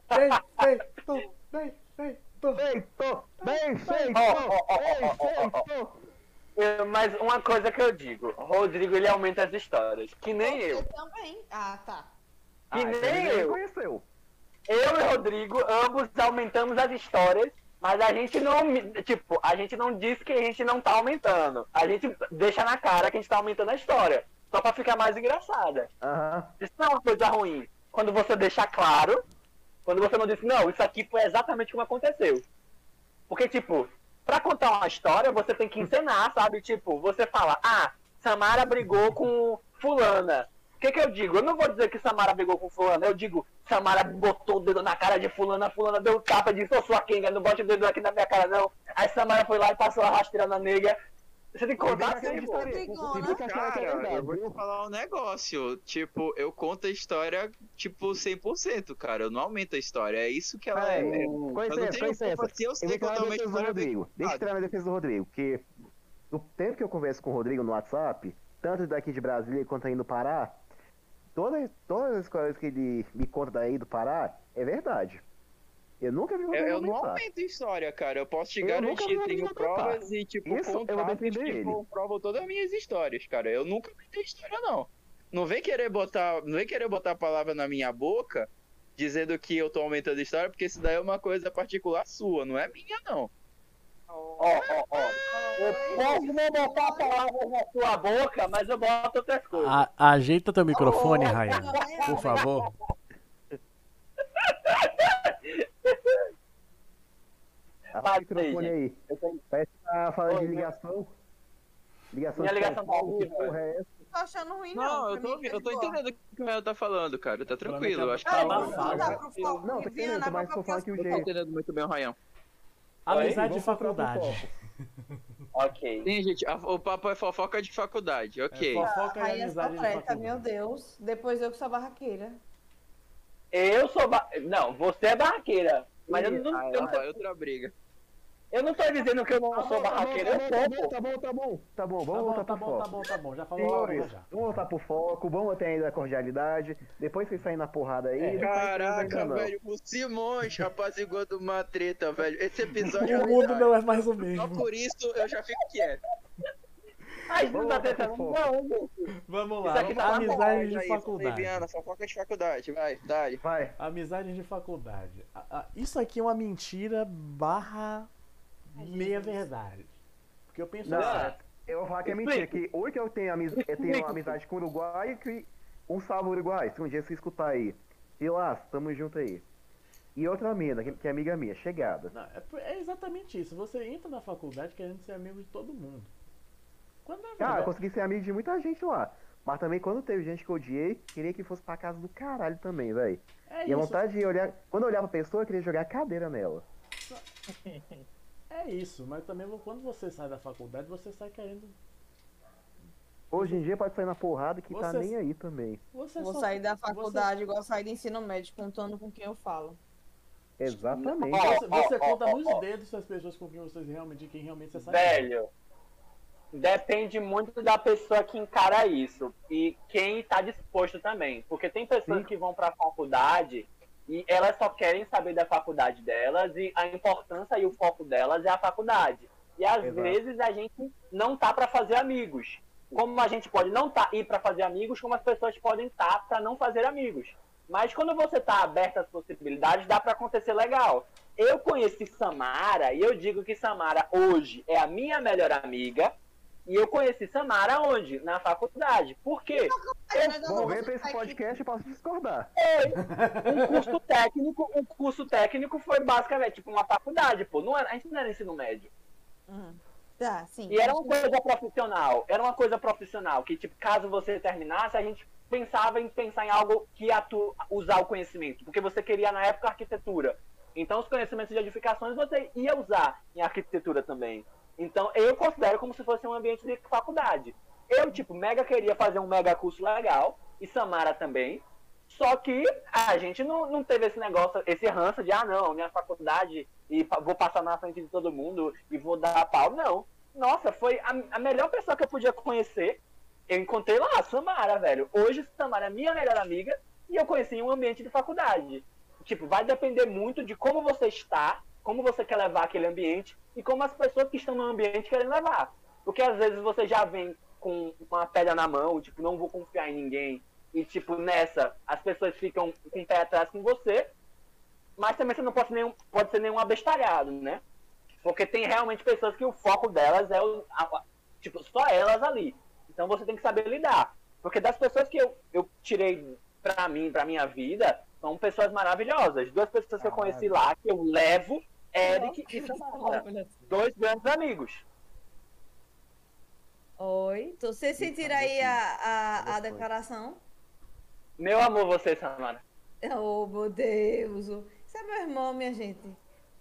Perfeito. Feito! Bem feito! Ó, Bem ó, ó. feito! Eu- Mas uma coisa que eu digo, Rodrigo ele aumenta as histórias, que nem Você eu. também. Ah, tá. Ah, Que então nem ele eu. conheceu. Eu e Rodrigo, ambos aumentamos as histórias, mas a gente não, tipo, a gente não diz que a gente não tá aumentando. A gente deixa na cara que a gente tá aumentando a história, só pra ficar mais engraçada. Aham. Isso não é uma coisa ruim. Quando você deixa claro, quando você não diz, não, isso aqui foi exatamente como aconteceu. Porque, tipo, pra contar uma história, você tem que encenar, sabe? Tipo, você fala, ah, Samara brigou com fulana. O que que eu digo? Eu não vou dizer que Samara brigou com fulana, eu digo, Samara botou o dedo na cara de fulana, fulana deu tapa e disse, ô sua Kenga, não bote o dedo aqui na minha cara não. Aí Samara foi lá e passou a rasteira na nega. Você tem que contar Tem assim, que pô. acreditar- Rodrigona. tem que achar que é Cara, eu vou falar um negócio. Tipo, eu conto a história, tipo, 100%, cara. Eu não aumento a história. É isso que ela é. É, Eu com não licença, tenho com licença. culpa se eu Eu sei defesa do história Rodrigo. Deixa eu entrar na defesa do Rodrigo, porque no tempo que eu converso com o Rodrigo no WhatsApp, tanto daqui de Brasília quanto aí no Pará, todas, todas as coisas que ele me conta daí do Pará é verdade. Eu nunca vi o Eu, eu não aumento história, cara. Eu posso te Eu garantir, vi tenho provas e, tipo, Isso eu contatos que comprovam todas as minhas histórias, cara. Eu nunca aumentei história, não. Não vem querer botar, não vem querer botar a palavra na minha boca dizendo que eu tô aumentando história, porque isso daí é uma coisa particular sua, não é minha, não. Ó, ó, ó. Eu posso não botar palavras na sua boca, mas eu boto outras coisas. A- ajeita teu microfone, Ryan, por favor. O Fala aí, microfone aí. Parece que tá falando de ligação. Ligação Minha ligação tá que horrível. porra é essa? Tô achando ruim, não. Não, eu tô, tá eu tô entendendo o que o Rael tá falando, cara. Tá tranquilo. Eu acho que Tá Ah, tá abafado. Não, tô Viviana, entendendo, mas tô falando que o Eu tô jeito. entendendo muito bem o Ryan. Amizade de faculdade. Ok. Sim, gente, a- o papo é fofoca de faculdade, ok. É, fofoca e Aí é amizade de faculdade. meu Deus. Depois eu que sou barraqueira. Eu sou. Ba... Não, você é barraqueira. Mas eu não, Ah, eu, não tô, é outra briga. Eu não tô dizendo que eu não Tá sou bom, tá bom, barraqueira, eu tá sou, bom, pô. tá bom, tá bom, tá bom, Tá vamos bom, voltar tá pro bom, tá foco. bom, tá bom. Já falou Senhores, já. vamos voltar pro foco, vamos ter ainda a cordialidade. Depois vocês saem na porrada aí. É. não ainda Caraca, não. velho, o Simões apaziguando uma treta, velho. Esse episódio é O mundo não é mais o Só mesmo. por isso eu já fico quieto. Ai, não Vamos tá foco. Não, gente. Vamos lá. aqui tá Amizade de aí, faculdade. Liviana, fofoca de faculdade, vai, dale. Vai. Amizade de faculdade. Isso aqui é uma mentira barra meia verdade. Porque eu penso Não, assim, eu vou falar que é Explica. mentira, que hoje eu tenho, amiz... eu tenho uma amizade com o Uruguai e que um salve Uruguai, se um dia você escutar aí. Vilas, tamo junto aí. E outra mina, que que é amiga minha, chegada. não, é, é exatamente isso. Você entra na faculdade querendo ser amigo de todo mundo. Quando é Ah, eu verdade, consegui ser amigo de muita gente lá. Mas também quando teve gente que eu odiei, queria que fosse pra casa do caralho também, velho. é E a isso. vontade de olhar. Quando eu olhava pra pessoa, eu queria jogar cadeira nela. É isso, mas também quando você sai da faculdade, você sai querendo. Hoje em dia pode sair na porrada que tá Você- nem aí também. Você Vou só- sair da você- faculdade igual sair do ensino médio, contando com quem eu falo. Exatamente. Você, você conta nos dedos as pessoas com quem vocês realmente, de quem realmente você sai. Velho, depende muito da pessoa que encara isso e quem tá disposto também. Porque tem pessoas Sim. que vão pra faculdade e elas só querem saber da faculdade delas e a importância e o foco delas é a faculdade. E às Exato. vezes a gente não tá pra fazer amigos. Como a gente pode não tá ir pra fazer amigos, como as pessoas podem estar pra não fazer amigos. Mas quando você tá aberto às possibilidades, dá pra acontecer legal. Eu conheci Samara e eu digo que Samara hoje é a minha melhor amiga. E eu conheci Samara onde? Na faculdade. Por quê? Vou pra esse podcast e posso discordar. Um curso técnico, um curso técnico foi basicamente tipo uma faculdade, pô. Não era, a gente não era ensino médio. Uhum. Tá, sim. E era uma coisa profissional. Era uma coisa profissional. Que, tipo, caso você terminasse, a gente pensava em pensar em algo que ia usar o conhecimento. Porque você queria, na época, arquitetura. Então, os conhecimentos de edificações você ia usar em arquitetura também. Então, eu considero como se fosse um ambiente de faculdade. Eu, tipo, mega queria fazer um mega curso legal. E Samara também. Só que a gente não, não teve esse negócio, esse ranço de, ah, não, minha faculdade e vou passar na frente de todo mundo e vou dar pau. Não. Nossa, foi a, a melhor pessoa que eu podia conhecer. Eu encontrei lá Samara, velho. Hoje Samara é minha melhor amiga e eu conheci em um ambiente de faculdade. Tipo, vai depender muito de como você está, como você quer levar aquele ambiente e como as pessoas que estão no ambiente querem levar. Porque às vezes você já vem com uma pedra na mão, tipo, não vou confiar em ninguém. E, tipo, nessa, as pessoas ficam com o pé atrás com você. Mas também você não pode, ser nenhum, pode ser nenhum abestalhado, né? Porque tem realmente pessoas que o foco delas é o. a- tipo, só elas ali. Então você tem que saber lidar. Porque das pessoas que eu, eu tirei pra mim, pra minha vida, são pessoas maravilhosas. Duas pessoas que eu conheci lá, que eu levo, Eric e Samara. Dois grandes amigos. Oi, tu- vocês sentiram aí a, a, a declaração? Meu amor, você, Samara. Oh, meu Deus. Isso é meu irmão, minha gente.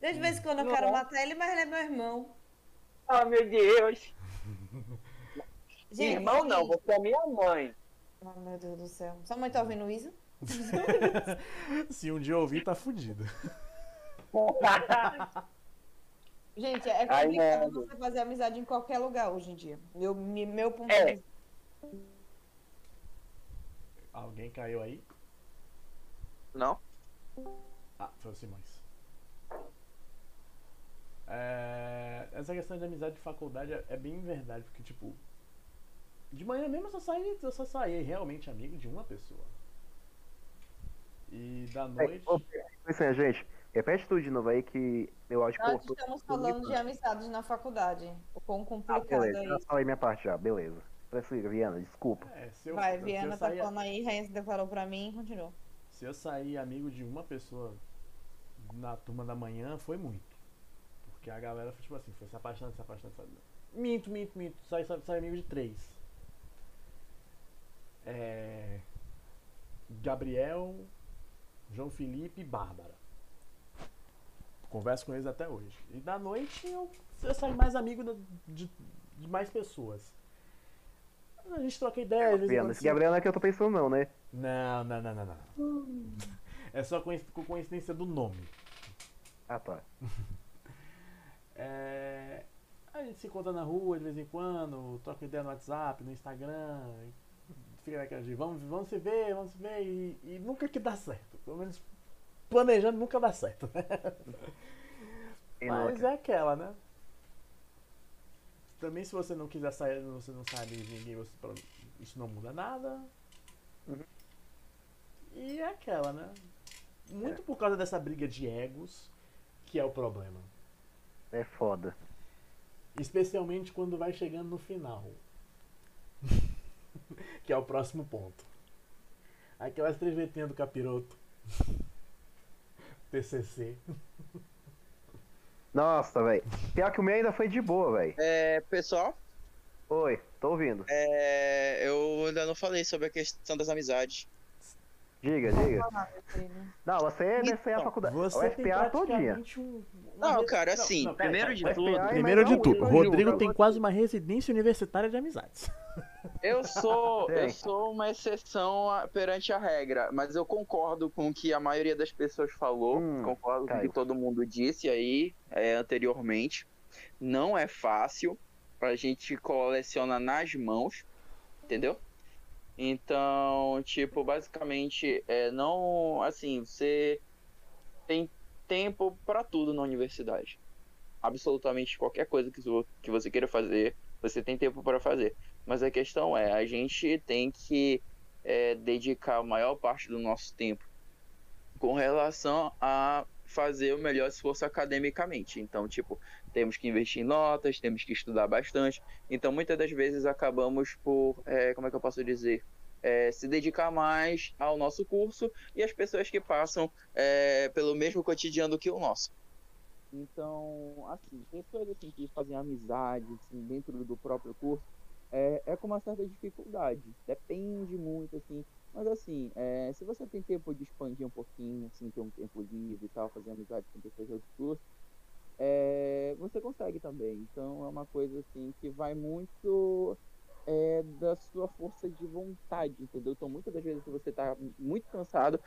Desde vez em quando eu quero matar ele, mas ele é meu irmão. Oh, meu Deus. Gente, Irmão não, você é minha mãe. Oh, meu Deus do céu. Sua mãe tá ouvindo isso? Se um dia eu ouvir, tá fudido. Gente, é complicado você fazer amizade em qualquer lugar hoje em dia. Meu, me- meu ponto É. de vista. Alguém caiu aí? Não? Ah, foi o Simões. É, essa questão de amizade de faculdade é, é bem verdade, porque tipo. De manhã mesmo eu só saí, eu só saí realmente amigo de uma pessoa. E da É, noite. ô, Isso aí, gente. Repete tudo de novo aí que eu acho que Nós cortou. estamos falando de amizades na faculdade. O quão Ah, complicado beleza. é Já isso. falei minha parte já, beleza. Prossiga, Viana, desculpa. É, se eu, Vai, se Viana eu tá sair, falando aí, Rainha se declarou pra mim, continua. se eu sair amigo de uma pessoa na turma da manhã, foi muito. Porque a galera foi tipo assim, foi se apaixonando, se apaixonando, se apaixonando. Minto, minto, minto. Saí, saí, saí amigo de três. É... Gabriel, João Felipe e Bárbara. Converso com eles até hoje. E da noite eu, eu saí mais amigo de, de mais pessoas. A gente troca ideia, às vezes. Viana, quando esse se- Gabriel não é que eu tô pensando não, né? Não, não, não, não, não. É só com coincidência do nome. Ah, tá. É, A gente se encontra na rua de vez em quando, troca ideia no WhatsApp, no Instagram, fica naquela de vamos, vamos se ver, vamos se ver, e, e nunca que dá certo. Pelo menos planejando nunca dá certo, né? Mas nunca? é aquela, né? Também se você não quiser sair, você não sabe de ninguém, você, isso não muda nada. Uhum. E é aquela, né? Muito por causa dessa briga de egos que é o problema. É foda. Especialmente quando vai chegando no final. que é o próximo ponto. Aquelas trevetinhas do capiroto. TCC. Nossa, velho. Pior que o meu ainda foi de boa, velho. É, pessoal, Oi, tô ouvindo. é, eu ainda não falei sobre a questão das amizades. Diga, diga. Não, você é dessa Então, a faculdade. Você o FPA todinha. um... uma Não, re- cara, assim, pera, Primeiro pera, de pera. tudo, é Primeiro de tudo, Rodrigo tem quase uma residência universitária de amizades. Eu sou, eu sou uma exceção perante a regra, mas eu concordo com o que a maioria das pessoas falou, Hum, concordo com o que todo mundo disse aí é, anteriormente. Não é fácil pra gente colecionar nas mãos, entendeu? Então, tipo, basicamente, é, não, assim, você tem tempo pra tudo na universidade. Absolutamente qualquer coisa que você queira fazer, você tem tempo para fazer. Mas a questão é, a gente tem que é, dedicar a maior parte do nosso tempo com relação a fazer o melhor esforço academicamente. Então, tipo, temos que investir em notas, temos que estudar bastante. Então, muitas das vezes acabamos por, é, como é que eu posso dizer, É, se dedicar mais ao nosso curso e às pessoas que passam é, pelo mesmo cotidiano que o nosso. Então, assim, pessoas assim, que fazem amizade assim, dentro do próprio curso é, é com uma certa dificuldade. Depende muito, assim. Mas assim, é, se você tem tempo de expandir um pouquinho, assim, ter um tempo livre e tal, fazer amizade com pessoas de outros cursos, é, você consegue também. Então é uma coisa assim que vai muito é, da sua força de vontade, entendeu? Então muitas das vezes você tá muito cansado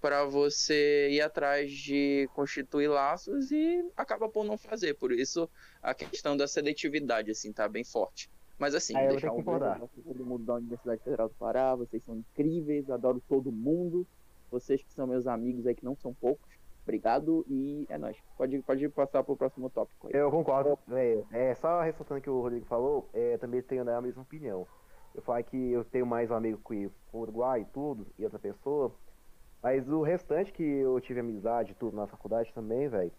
para você ir atrás de constituir laços e acaba por não fazer. Por isso a questão da seletividade assim tá bem forte. Mas assim, Aí deixar um todo mundo da Universidade Federal do Pará, vocês são incríveis, adoro todo mundo. Vocês que são meus amigos aí que não são poucos. Obrigado e é nóis. Pode, pode passar pro próximo tópico aí. Eu concordo. É, é, só ressaltando que o Rodrigo falou, é, também tenho né, a mesma opinião. Eu falei que eu tenho mais um amigo com o Uruguai e tudo, e outra pessoa. Mas o restante que eu tive amizade tudo na faculdade também, velho,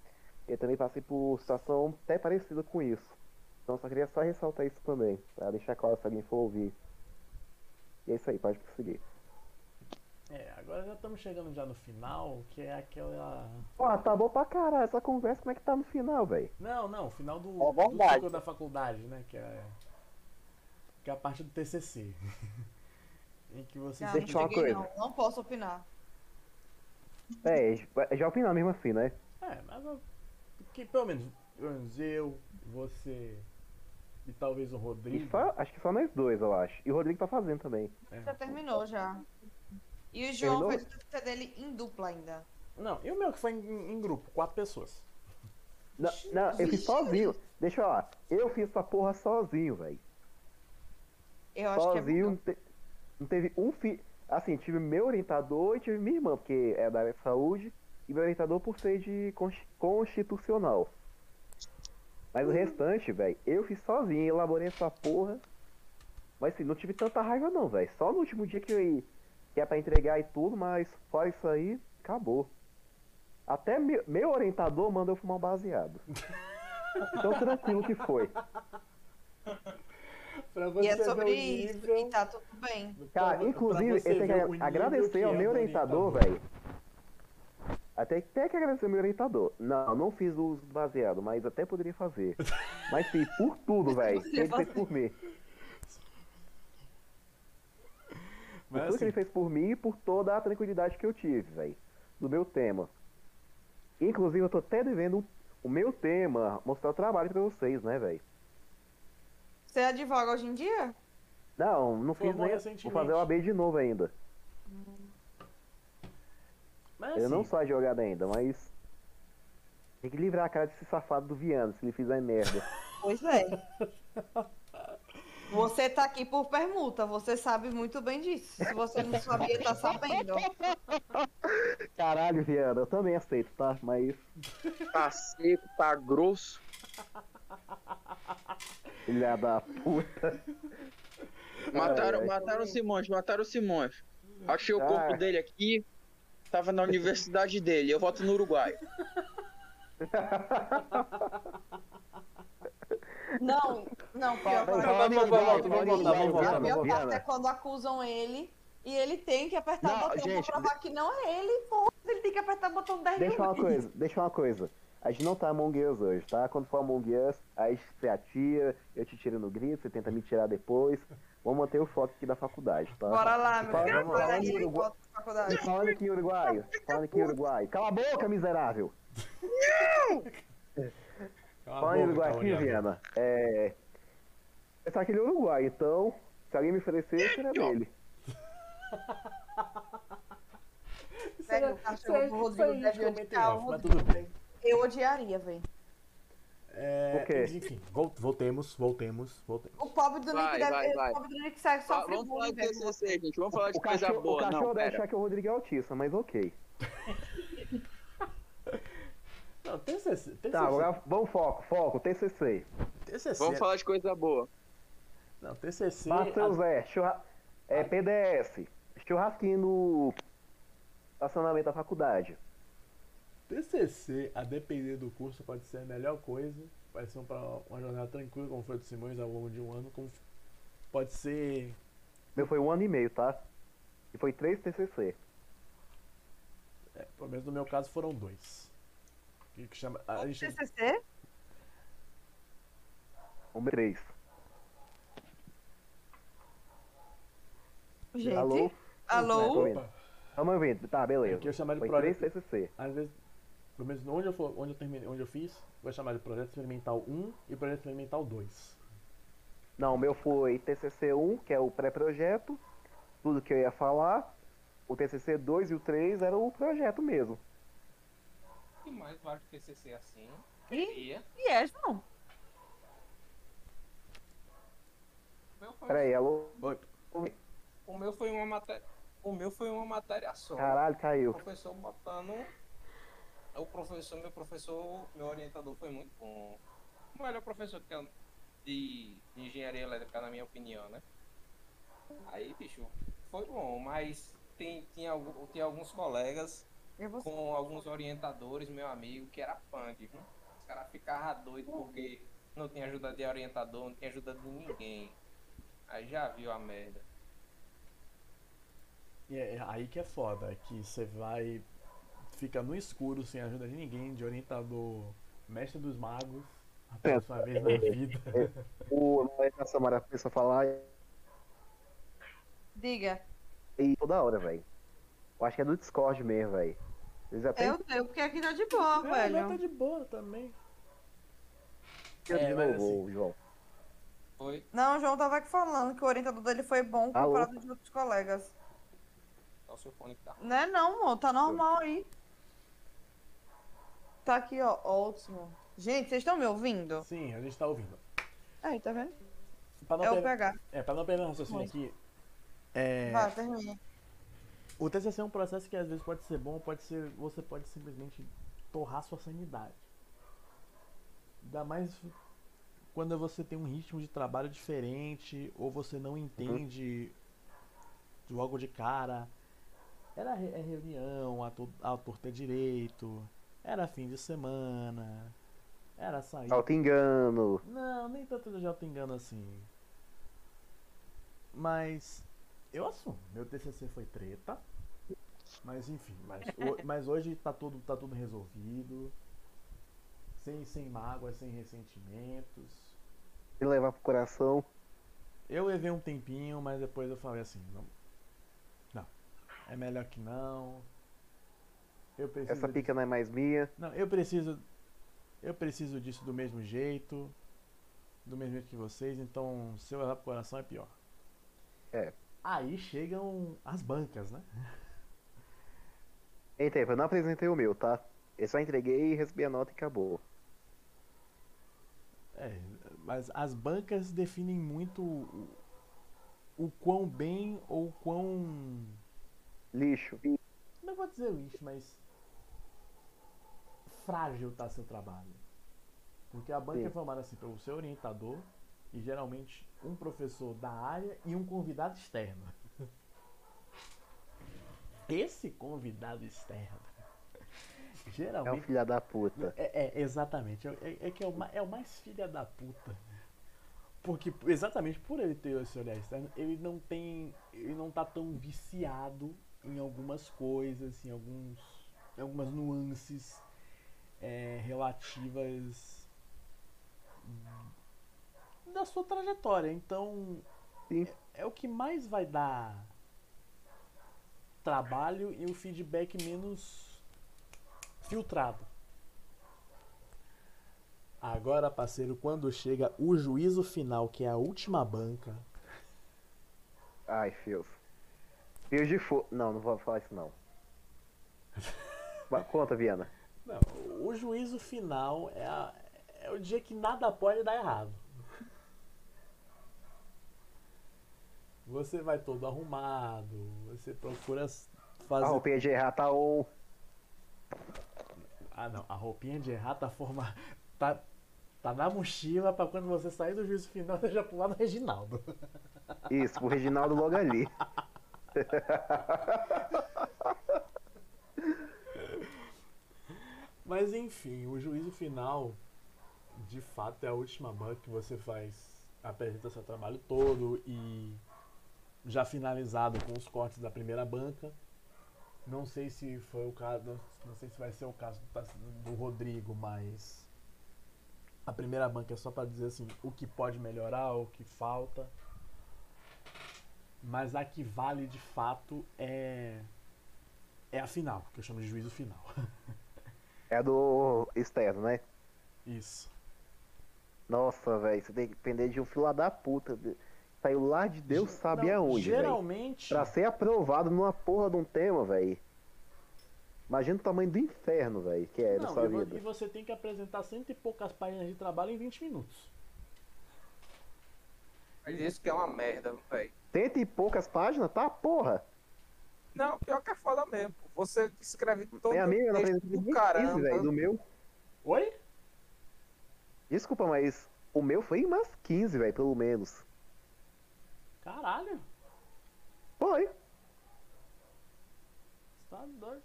eu também passei por situação até parecida com isso. Então só queria só ressaltar isso também, pra deixar claro se alguém for ouvir. E é isso aí, pode prosseguir. É, agora já estamos chegando já no final, que é aquela. Pô, tá bom pra caralho essa conversa, como é que tá no final, velho? Não, não, final do, É do ciclo da faculdade, né? Que é, que é a parte do TCC. em que você Ah, Deixa não cheguei, coisa. não. Não posso opinar. É, já opinamos mesmo assim, né? É, mas eu- que pelo menos, pelo menos eu, você, e talvez o Rodrigo. só, acho que só nós dois, eu acho. E o Rodrigo tá fazendo também. É. Já terminou já. E o João Terminou? fez o TCC dele em dupla ainda. Não, e o meu que foi em, em grupo, quatro pessoas. Não, não, eu fiz sozinho. Deixa eu falar. Eu fiz essa porra sozinho, velho. Eu acho que é Sozinho, não, muito. não teve um fi... Assim, tive meu orientador e tive minha irmã, porque é da área de saúde, e meu orientador por ser de consti- constitucional. Mas o restante, velho, eu fiz sozinho, elaborei essa porra. Mas assim, não tive tanta raiva não, velho. Só no último dia que eu ia, que é pra entregar e tudo, mas fora isso aí, acabou. Até meu, meu orientador mandou eu fumar um baseado. Então tranquilo que foi. Pra E é sobre isso, nível- e tá tudo bem. pra- Cara, pra inclusive, eu você tenho que agradecer ao que é meu do orientador, velho. Até até que agradecer ao meu orientador. Não, não fiz o uso baseado, mas até poderia fazer. Mas fiz por tudo, velho. Ele fez fazer. por mim. Por Mas tudo que ele assim, fez por mim e por toda a tranquilidade que eu tive, velho. Do meu tema. Inclusive, eu tô até devendo o meu tema, mostrar o trabalho pra vocês, né, velho? Você advoga hoje em dia? Não, não fiz Formou nem. Vou fazer o AB de novo ainda. mas Eu não assim, sou advogado ainda, mas. Tem que livrar a cara desse safado do Viano, se ele fizer merda. Pois é. Você tá aqui por permuta, você sabe muito bem disso. Se você não sabia, tá sabendo. Caralho, Viano, eu também aceito, tá? Mas. Tá seco, tá grosso. Filha da puta. Mataram, Ai, ai. mataram o Simões, mataram o Simões. Achei o corpo Ah. dele aqui. Tava na universidade dele. Eu voto no Uruguai. Não, não, pior Vamos, voltar, vamos a voltar, vamos, parte é quando acusam ele e ele tem que apertar Não, o botão gente, pra provar que não é ele, pô. Ele tem que apertar o botão 10 Deixa mil uma vezes. coisa, deixa uma coisa. A gente não tá Among Us hoje, tá? Quando for Among Us, aí você atira, eu te tiro no grito, você tenta me tirar depois. Vamos manter o foco aqui da faculdade, tá? Bora lá, meu Fala- vamos Bora lá, aí, faculdade. Falando aqui em uruguaio, falando aqui em uruguaio. Cala a boca, miserável! a Falando em uruguai aqui, Tauriano. Viana, é... Esse aquele uruguai, então, se alguém me oferecer, será dele. Pega o cachorro do Rodrigo deve odiar o. Eu odiaria, velho. É, O quê? Enfim, vol- voltemos, voltemos, voltemos. O pobre do Nick Vai, deve. vai, vai. O pobre do Nick sai- Fa- sofre Vamos falar de. TCC, gente. Vamos falar de O coisa cachorro, o boa. cachorro Não, deve pera. achar que o Rodrigo é autista, mas ok. Não, TCC, TCC, Tá, agora vamos foco, foco, TCC. TCC, Vamos falar de coisa boa. não, TCC, Matheus a- Zé, churra... é PDS, churrasquinho no estacionamento da faculdade. TCC, a depender do curso, pode ser a melhor coisa, pode ser para uma jornada tranquila, como foi do Simões ao longo de um ano, como pode ser, Meu foi um ano e meio, tá? E foi três TCC. é, pelo menos no meu caso foram dois. Que, que chama, a gente, TCC? Um três. Gente. Alô? Alô? Ouvindo. Tamo ouvindo. Tá, beleza. Aqui eu chamo de Foi projeto. três TCC. às vezes, pelo menos onde eu, for, onde eu terminei, onde eu fiz, vou chamar de projeto experimental 1 e projeto experimental 2. Não, o meu foi TCC 1, que é o pré-projeto. Tudo que eu ia falar. O TCC 2 e o 3 era o projeto mesmo. Tem mais vários TCC assim. Queria. E é, não. O meu foi, Peraí, alô? o meu foi uma matéria. O meu foi uma matéria só. Caralho, O caiu. professor botando. O professor, meu professor, meu orientador foi muito bom. O melhor professor que eu- de engenharia elétrica, na minha opinião, né? Aí, bicho, foi bom, mas tem, tinha, tinha alguns colegas. Com alguns orientadores, meu amigo, que era punk, viu? Os caras ficavam doidos porque não tinha ajuda de orientador, não tinha ajuda de ninguém. Aí já viu a merda. E é aí que é foda, é que você vai. Fica no escuro, sem ajuda de ninguém, de orientador, mestre dos magos, até a sua vez na vida. O na Samara começou a falar Diga. e toda hora, velho. Eu acho que é do Discord mesmo, velho. Eles até Eu tenho, porque aqui tá de boa, É, mas tá velho. de boa também. de É, mas novo, assim- João. Oi. Não, o João tava aqui falando que o orientador dele foi bom Alô? comparado de outros colegas. É o seu fone que tá. Não é não, amor, tá normal aí. Tá aqui, ó, ótimo. Gente, vocês estão me ouvindo? Sim, a gente tá ouvindo. Aí, tá vendo? Pra não, É o per- PH. é, pra não perder o raciocínio aqui, é, Vai, termina. O TCC é um processo que às vezes pode ser bom, pode ser, você pode simplesmente torrar sua sanidade. Ainda mais quando você tem um ritmo de trabalho diferente ou você não entende logo de cara. Era é reunião, a, to- a torta direito, era fim de semana, era sair. Auto-engano. Não, nem tanto de auto engano assim. Mas eu assumo, meu TCC foi treta. Mas enfim, mas, ho- mas hoje tá tudo, tá tudo resolvido. Sem, sem mágoas, sem ressentimentos. Se levar pro coração. Eu levei um tempinho, mas depois eu falei assim, não. Não. É melhor que não. Eu preciso Essa disso. pica não é mais minha. Não, eu preciso. Eu preciso disso do mesmo jeito. Do mesmo jeito que vocês, então se eu levar pro coração é pior. É. Aí chegam as bancas, né? Eita, eu não apresentei o meu, tá? Eu só entreguei, recebi a nota e acabou. É, mas as bancas definem muito o, o quão bem ou quão. Lixo. Não vou dizer lixo, mas. frágil tá seu trabalho. Porque a banca Sim. é formada assim pelo seu orientador e geralmente um professor da área e um convidado externo. Esse convidado externo É um geralmente filho da puta. é, é, exatamente. É, é que é o, é o mais filha da puta. Porque exatamente por ele ter esse olhar externo, ele não tem. Ele não tá tão viciado em algumas coisas, em alguns. em algumas nuances é, relativas da sua trajetória. Então Sim. é o que mais vai dar trabalho e o feedback menos filtrado. Agora, parceiro, quando chega o juízo final, que é a última banca, Ai, fios. Fios de fogo. Não, não vou falar isso não. Mas Conta, Viana. não, o juízo final é, a- é o dia que nada pode dar errado. Você vai todo arrumado, você procura s- A fazer. roupinha de errar tá on. Ah, não, a roupinha de errar tá forma. Tá, tá na mochila pra quando você sair do juízo final você já pular no Reginaldo. Isso, pro Reginaldo logo ali. Mas enfim, o juízo final, de fato, é a última banca que você faz, apresenta seu trabalho todo e já finalizado com os cortes da primeira banca. Não sei se foi o caso, não, sei se vai ser o caso do, Rodrigo, mas a primeira banca é só para dizer assim o que pode melhorar, o que falta. Mas a que vale de fato é é a final, que eu chamo de juízo final. É do externo, né? Isso. Nossa, velho, você tem que depender de um fila da puta. Saiu lá de Deus sabe Não, aonde. Geralmente, Pra ser aprovado numa porra de um tema, velho. Imagina o tamanho do inferno, velho, que é não, nessa e, vida. e você tem que apresentar cento e poucas páginas de trabalho em 20 minutos. Mas isso que é uma merda, velho. Cento e poucas páginas, tá? Porra. Não, pior que é foda mesmo. Você escreve todo Minha amiga, o texto do 15, caramba. velho, do meu. Oi? Desculpa, mas o meu foi umas 15, velho, pelo menos. Caralho, Foi. você tá doido.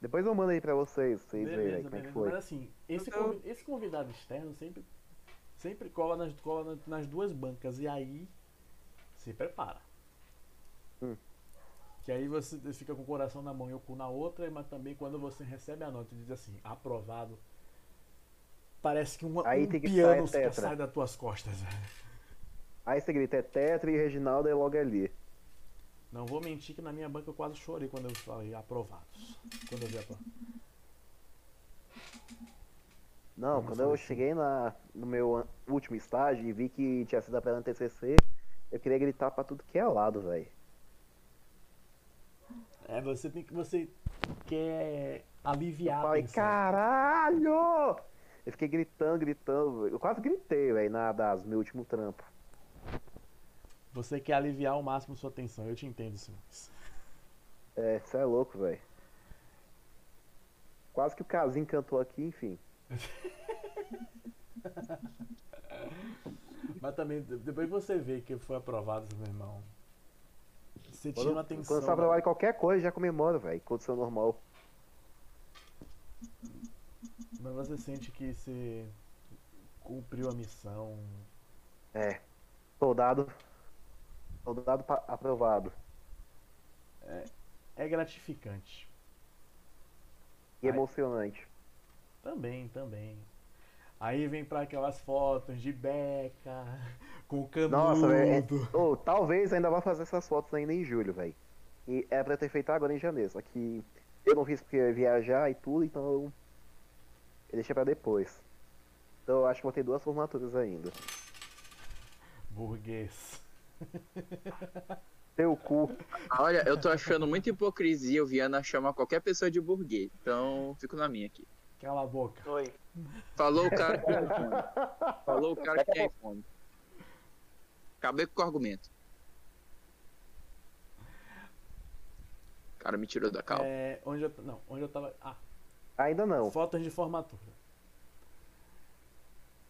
Depois eu mando aí pra vocês, vocês verem Beleza, como é beleza. foi. Mas assim, esse, Eu- convi- esse convidado externo sempre, sempre cola, nas, cola na- nas duas bancas. E aí, se prepara. Hum. Que aí você fica com o coração na mão e o cu na outra, mas também quando você recebe a nota e diz assim, aprovado, parece que um, Aí um tem que piano que tetra. sai das tuas costas. Aí você grita, é Tetra e Reginaldo é logo ali. Não vou mentir que na minha banca eu quase chorei quando eu falei aprovados. Quando eu vi aprovado. Não, Vamos quando eu se- cheguei na, no meu último estágio e vi que tinha sido apelando TCC, eu queria gritar pra tudo que é lado, velho. É, você tem que. Você quer aliviar a Falei, caralho! Eu fiquei gritando, gritando. Eu quase gritei, velho, na das meu último trampo. Você quer aliviar ao máximo sua tensão. Eu te entendo, Silas. É, você é louco, velho. Quase que o Casim cantou aqui, enfim. Mas também, de- depois que você vê que foi aprovado, meu irmão. Você tira Quando, uma atenção. quando você aprovado em qualquer coisa, já comemora, velho. Condição normal. Você sente que você cumpriu a missão. É. Soldado. Soldado aprovado. É gratificante. E Ai. emocionante. Também, também. Aí vem pra aquelas fotos de beca, com o canudo. Nossa, velho. é- Ô, talvez ainda vá fazer essas fotos ainda em julho, velho. E é pra ter feito agora em janeiro. Só que eu não fiz porque viajar e tudo, então eu, eu deixei pra depois. Então eu acho que vou ter duas formaturas ainda. Burguês. Teu cu. Olha, eu tô achando muita hipocrisia o Viana chamar qualquer pessoa de burguês. Então, fico na minha aqui. Cala a boca. Oi. Falou o cara que tem iPhone. Falou o cara que tem iPhone. Acabei com o argumento. O cara me tirou da calma. É, onde eu, não, onde eu tava. Ah, Ainda não. fotos de formatura.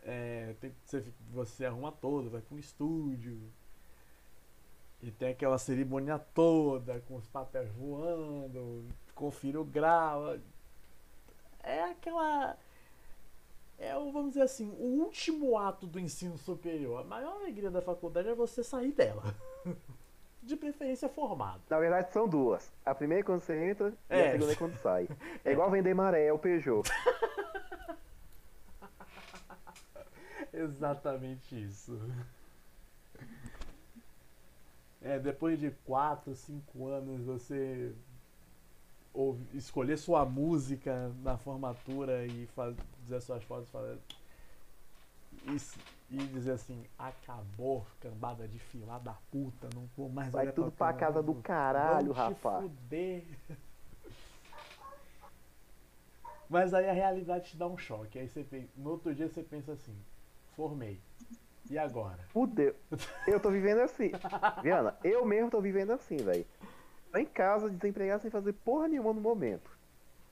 É, tem, você, você arruma todo, vai pra um estúdio. E tem aquela cerimônia toda, com os papéis voando, confira o grau. É aquela. É o, vamos dizer assim, o último ato do ensino superior. A maior alegria da faculdade é você sair dela. De preferência formado. Na verdade são duas. A primeira é quando você entra e É. a segunda é quando sai. É igual vender maré, é o Peugeot. Exatamente isso. É, depois de 4, 5 anos você ouve, escolher sua música na formatura e fazer suas fotos falar, e, s- e dizer assim, acabou, cambada de filar da puta, não vou mais Vai tudo pra casa do cara, caralho, rapaz. fuder. Mas aí a realidade te dá um choque. Aí você pensa, no outro dia você pensa assim, formei. E agora? Fudeu. Eu tô vivendo assim. Viana, eu mesmo tô vivendo assim, velho. Tô em casa, desempregado, sem fazer porra nenhuma no momento.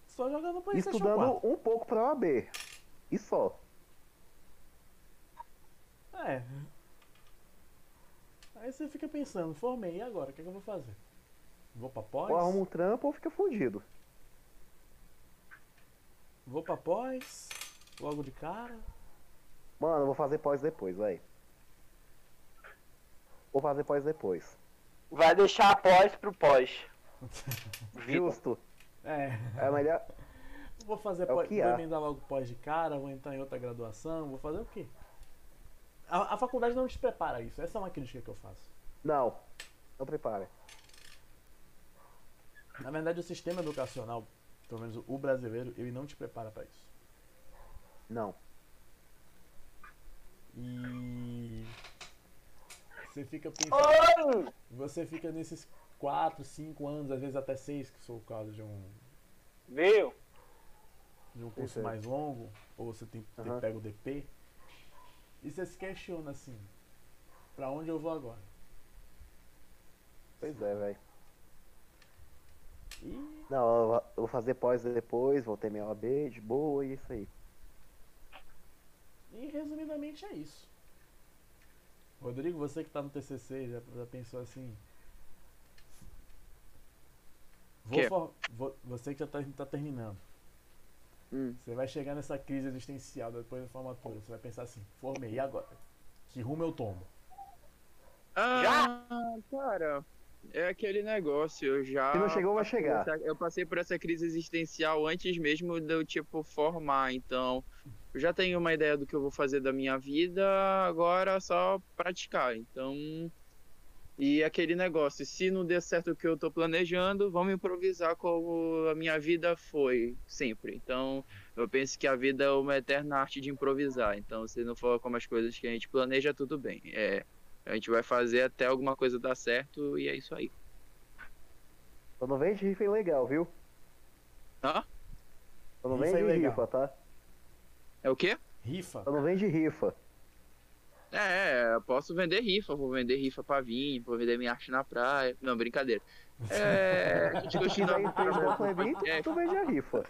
Só jogando PlayStation Estudando 4. um pouco pra OAB. E só. É. Aí você fica pensando, formei, e agora? O que, é que eu vou fazer? Vou pra pós? Ou arruma um trampo ou fica fudido. Vou pra pós? Logo de cara? Mano, eu vou fazer pós depois, velho. Vou fazer pós depois. Vai deixar a pós pro pós. Justo. É. É melhor. Vou fazer É pós, vou emendar logo pós de cara, vou entrar em outra graduação, vou fazer o quê? A, a faculdade não te prepara isso, essa é uma crítica que eu faço. Não. Não prepara. Na verdade, o sistema educacional, pelo menos o brasileiro, ele não te prepara pra isso. Não. E você fica pensando, você fica nesses 4, 5 anos, às vezes até 6, que sou o caso de um, Viu? de um curso mais longo, ou você tem, Aham. pega o DP, e você se questiona assim, pra onde eu vou agora? Pois é, velho. E Não, eu vou- fazer pós depois, vou ter minha OAB de boa e isso aí. E resumidamente é isso. Rodrigo, você que tá no TCC, já, já pensou assim? Vou for- vou- você que já tá, tá terminando. Hum. Você vai chegar nessa crise existencial depois da formatura. Você vai pensar assim: formei, e agora? Que rumo eu tomo? Ah, cara, é aquele negócio, eu já. Se não chegou, vai chegar. eu passei por essa crise existencial antes mesmo de eu, tipo, formar, então. Eu já tenho uma ideia do que eu vou fazer da minha vida, agora é só praticar. Então. E aquele negócio, se não der certo o que eu tô planejando, vamos improvisar como a minha vida foi sempre. Então, eu penso que a vida é uma eterna arte de improvisar. Então, se não for como as coisas que a gente planeja, tudo bem. É, a gente vai fazer até alguma coisa dar certo e é isso aí. Só não vende rifa ilegal, viu? Hã? Só não vende rifa, tá? É o quê? Rifa. Só não vende rifa. É, eu posso vender rifa, vou vender rifa pra vir, vou vender minha arte na praia. Não, brincadeira. É, a com evento, podcast. tu vende a rifa.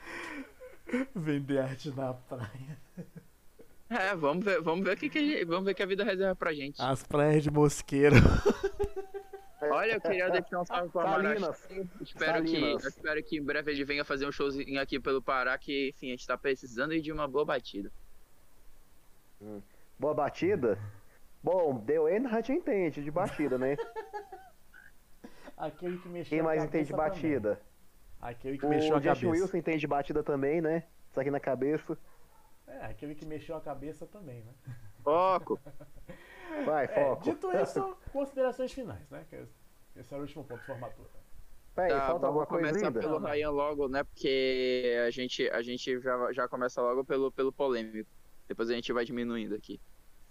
Vender arte na praia. É, vamos ver, vamos ver o que, que a gente- vamos ver que a vida reserva pra gente. As praias de Mosqueiro. Olha, eu queria deixar um salve pro. Salinas. Espero que, Salinas. espero que em breve ele venha fazer um showzinho aqui pelo Pará, que enfim, a gente tá precisando de uma boa batida. Boa batida? Bom, deu a gente entende de batida, né? Aquele que mexeu Quem a mais entende de batida? também. Aquele que mexeu O a Justin cabeça. Wilson entende de batida também, né? Isso aqui na cabeça. É, aquele que mexeu a cabeça também, né? Foco! Vai, É, foco. dito isso, considerações finais, né? Esse é o último ponto de formatura. Peraí, Tá, falta alguma vamos coisa começar ainda? pelo Ryan logo, né? Porque a gente, a gente já, já começa logo pelo, pelo polêmico. Depois a gente vai diminuindo aqui.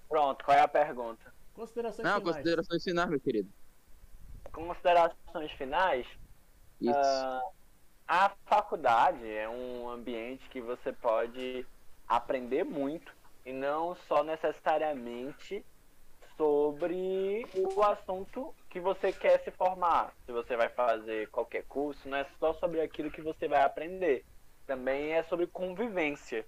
Pronto, qual é a pergunta? Considerações Não, finais. considerações finais, meu querido. Considerações finais? Isso. Ah, a faculdade é um ambiente que você pode aprender muito e não só necessariamente sobre o assunto que você quer se formar. Se você vai fazer qualquer curso, não é só sobre aquilo que você vai aprender. Também é sobre convivência.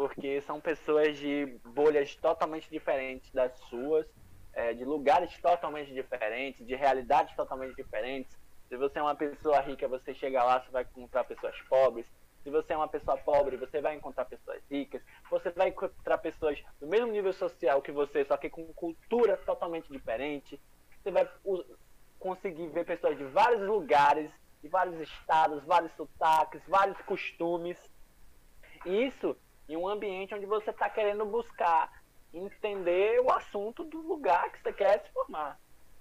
Porque são pessoas de bolhas totalmente diferentes das suas, eh, de lugares totalmente diferentes, de realidades totalmente diferentes. Se você é uma pessoa rica, você chega lá, você vai encontrar pessoas pobres. Se você é uma pessoa pobre, você vai encontrar pessoas ricas. Você vai encontrar pessoas do mesmo nível social que você, só que com cultura totalmente diferente. Você vai conseguir ver pessoas de vários lugares, de vários estados, vários sotaques, vários costumes. Isso em um ambiente onde você está querendo buscar entender o assunto do lugar que você quer se formar.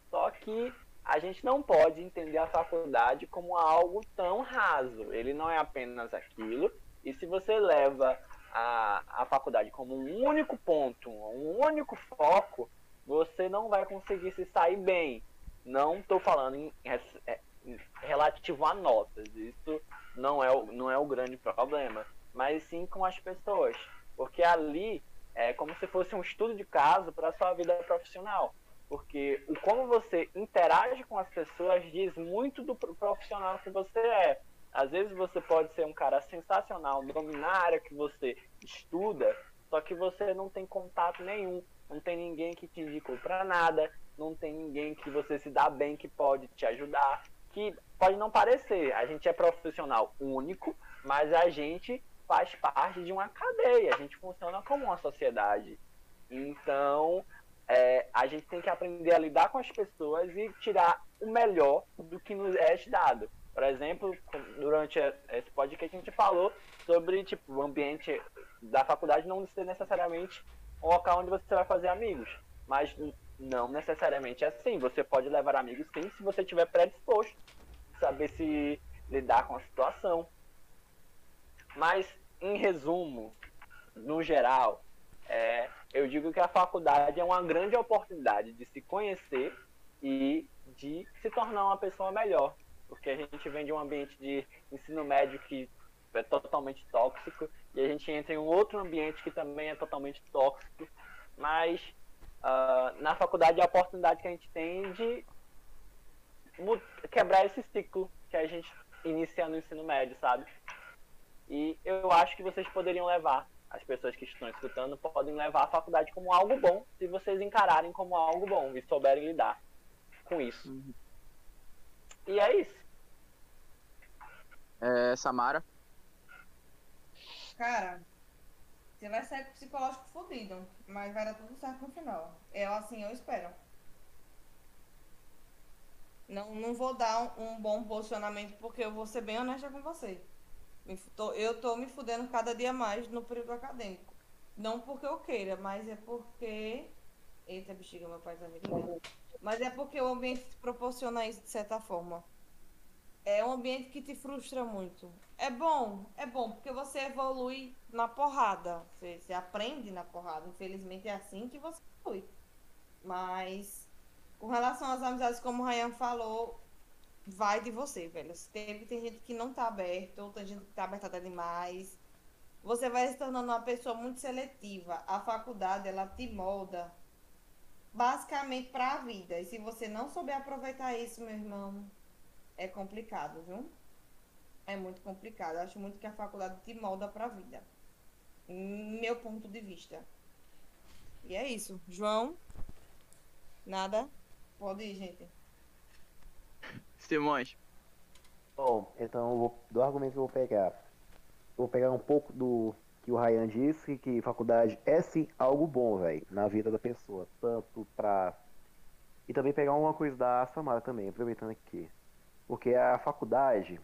Só que a gente não pode entender a faculdade como algo tão raso. Ele não é apenas aquilo. E se você leva a, a faculdade como um único ponto, um único foco, você não vai conseguir se sair bem. Não estou falando em, é, em relativo a notas. Isso não é, o, não é o grande problema. Mas sim com as pessoas. Porque ali é como se fosse um estudo de caso para a sua vida profissional porque o como você interage com as pessoas diz muito do pro- profissional que você é. Às vezes você pode ser um cara sensacional, dominar a área que você estuda, só que você não tem contato nenhum, não tem ninguém que te indicou para nada, não tem ninguém que você se dá bem que pode te ajudar, que pode não parecer, a gente é profissional único, mas a gente faz parte de uma cadeia, a gente funciona como uma sociedade. Então, é, a gente tem que aprender a lidar com as pessoas e tirar o melhor do que nos é dado. Por exemplo, durante esse podcast a gente falou sobre tipo, o ambiente da faculdade não ser necessariamente um local onde você vai fazer amigos. Mas não necessariamente é assim. Você pode levar amigos sim se você estiver predisposto. Saber se lidar com a situação. Mas, em resumo, no geral, é, eu digo que a faculdade é uma grande oportunidade de se conhecer e de se tornar uma pessoa melhor. Porque a gente vem de um ambiente de ensino médio que é totalmente tóxico e a gente entra em um outro ambiente que também é totalmente tóxico. Mas ah, na faculdade é a oportunidade que a gente tem de quebrar esse ciclo que a gente inicia no ensino médio, sabe? E eu acho que vocês poderiam levar, as pessoas que estão escutando, podem levar a faculdade como algo bom, se vocês encararem como algo bom e souberem lidar com isso. E é isso. É, Samara. Cara, você vai sair com o psicológico fodido, mas vai dar tudo certo no final. Eu, assim, eu espero. Não, não vou dar um, um bom posicionamento, porque eu vou ser bem honesta com você. Eu tô me fudendo cada dia mais no período acadêmico. Não porque eu queira, mas é porque. Eita, bexiga, meu pai tá me. Mas é porque o ambiente te proporciona isso de certa forma. É um ambiente que te frustra muito. É bom, é bom, porque você evolui na porrada. Você, você aprende na porrada. Infelizmente é assim que você evolui. Mas com relação às amizades, como o Ryan falou, vai de você, velho. Se Teve, tem gente que não tá aberta, ou tem gente que tá aberta demais. Você vai se tornando uma pessoa muito seletiva. A faculdade, ela te molda basicamente para a vida. E se você não souber aproveitar isso, meu irmão, é complicado, viu? É muito complicado. Acho muito que a faculdade te molda para a vida. Meu ponto de vista. E é isso. João? Nada? Pode ir, gente. Simões. Bom, então vou, do argumento que eu vou pegar. Eu vou pegar um pouco do que o Ryan disse, que faculdade é sim algo bom, velho, na vida da pessoa. Tanto pra. E também pegar uma coisa da Samara também, aproveitando aqui. Porque a faculdade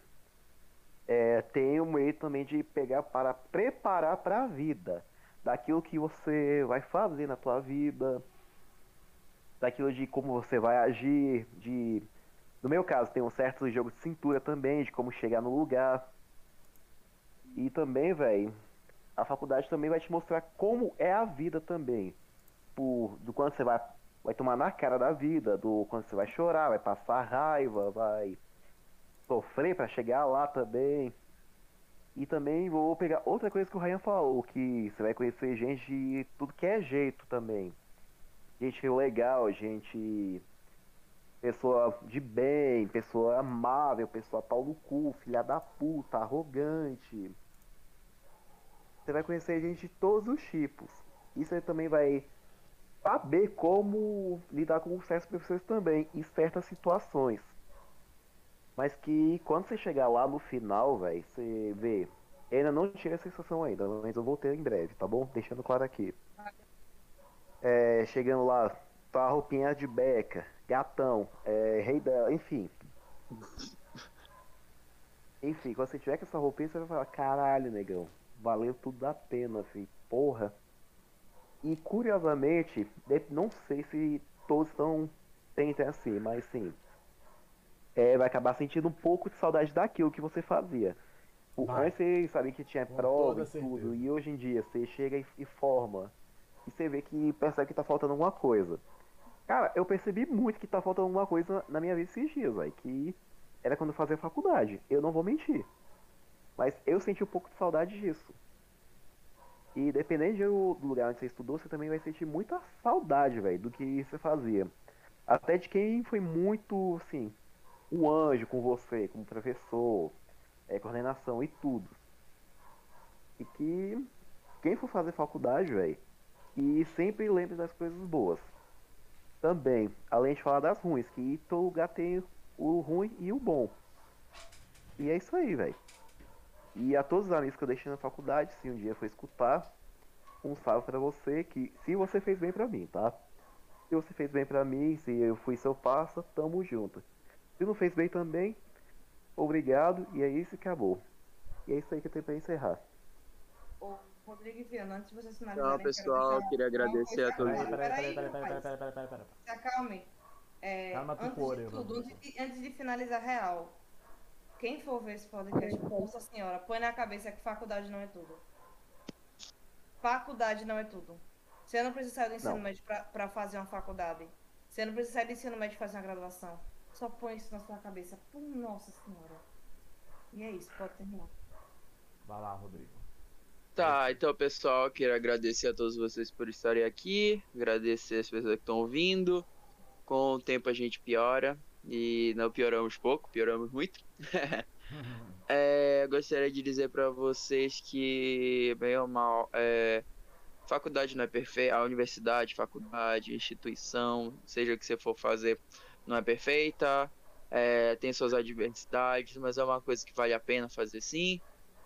é, tem um meio também de pegar para preparar para a vida. Daquilo que você vai fazer na tua vida, daquilo de como você vai agir, de no meu caso tem um certo jogo de cintura também, de como chegar no lugar. E também, velho, a faculdade também vai te mostrar como é a vida também. Por, do quanto você vai, vai tomar na cara da vida, do quanto você vai chorar, vai passar raiva, vai sofrer para chegar lá também. E também vou pegar outra coisa que o Ryan falou, que você vai conhecer gente de tudo que é jeito também. Gente legal, gente. Pessoa de bem, pessoa amável, pessoa pau no cu, filha da puta, arrogante. Você vai conhecer gente de todos os tipos. E você também vai saber como lidar com certos professores também, em certas situações. Mas que quando você chegar lá no final, velho, você vê. Eu ainda não tive a sensação ainda, mas eu vou ter em breve, tá bom? Deixando claro aqui. É, chegando lá, tá a roupinha de beca, gatão, é, rei da. Enfim. Enfim, quando você tiver com essa roupinha, você vai falar, caralho, negão, valeu tudo a pena, filho. Porra. E curiosamente, não sei se todos estão tentem assim, mas sim. É, vai acabar sentindo um pouco de saudade daquilo que você fazia. O, Vai. antes você sabia que tinha Com prova e tudo, certeza. e hoje em dia você chega e, e forma. E você vê que percebe que tá faltando alguma coisa. Cara, eu percebi muito que tá faltando alguma coisa na minha vida esses dias, velho. Que era quando eu fazia faculdade. Eu não vou mentir. Mas eu senti um pouco de saudade disso. E dependendo do do lugar onde você estudou, você também vai sentir muita saudade, velho, do que você fazia. Até de quem foi muito, assim, um anjo com você, como professor, é, coordenação e tudo. E que quem for fazer faculdade, velho, e sempre lembre das coisas boas. Também, além de falar das ruins, que todo lugar tem o ruim e o bom. E é isso aí, velho. E a todos os amigos que eu deixei na faculdade, se um dia for escutar, um salve pra você, que se você fez bem pra mim, tá? Se você fez bem pra mim, se eu fui seu parça, tamo junto. Se não fez bem também, obrigado, e é isso e acabou. E é isso aí que eu tenho pra encerrar. Ô, Rodrigo e Viana, antes de vocês finalizarem... Então, pessoal, queria agradecer a todos. Peraí, peraí, Peraí, peraí, peraí, rapaz. peraí, peraí, peraí, peraí. Se acalme. É, Calma, antes Tucore, de tudo, antes de, antes de finalizar real, quem for ver esse podcast, nossa senhora, põe na cabeça que faculdade não é tudo. Faculdade não é tudo. Você não precisa sair do ensino Não. médio pra, pra fazer uma faculdade. Você não precisa sair do ensino médio pra fazer uma graduação. Só põe isso na sua cabeça. Pô, nossa senhora. E é isso, pode terminar. Vai lá, Rodrigo. Tá, então pessoal, quero agradecer a todos vocês por estarem aqui, agradecer as pessoas que estão ouvindo. Com o tempo a gente piora e não pioramos pouco, pioramos muito. É, gostaria de dizer pra vocês que, bem ou mal, é, faculdade não é perfeita, a universidade, faculdade, instituição, seja o que você for fazer, não é perfeita, é, tem suas adversidades, mas é uma coisa que vale a pena fazer sim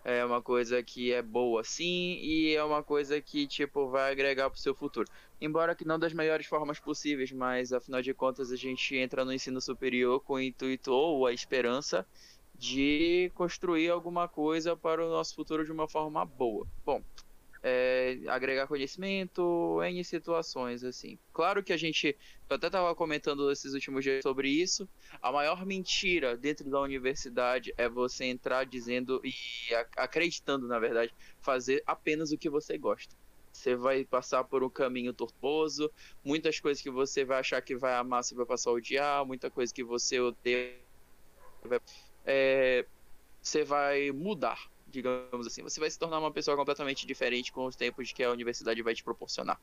é uma coisa que é boa sim e é uma coisa que tipo vai agregar pro seu futuro. Embora que não das melhores formas possíveis, mas afinal de contas a gente entra no ensino superior com o intuito ou a esperança de construir alguma coisa para o nosso futuro de uma forma boa. Bom, é, agregar conhecimento em situações assim. Claro que a gente, eu até estava comentando esses últimos dias sobre isso. A maior mentira dentro da universidade é você entrar dizendo e acreditando, na verdade, fazer apenas o que você gosta. Você vai passar por um caminho tortuoso, muitas coisas que você vai achar que vai amar, você vai passar a odiar, muita coisa que você odeia, é, você vai mudar, digamos assim. Você vai se tornar uma pessoa completamente diferente com os tempos que a universidade vai te proporcionar.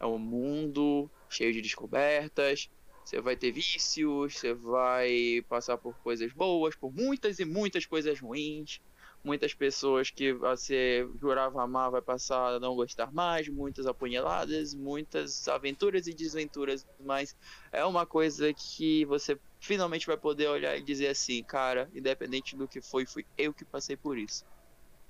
É um mundo cheio de descobertas, você vai ter vícios, você vai passar por coisas boas, por muitas e muitas coisas ruins. Muitas pessoas que você jurava amar vai passar a não gostar mais, muitas apunhaladas, muitas aventuras e desventuras, mas é uma coisa que você finalmente vai poder olhar e dizer assim, cara, independente do que foi, fui eu que passei por isso.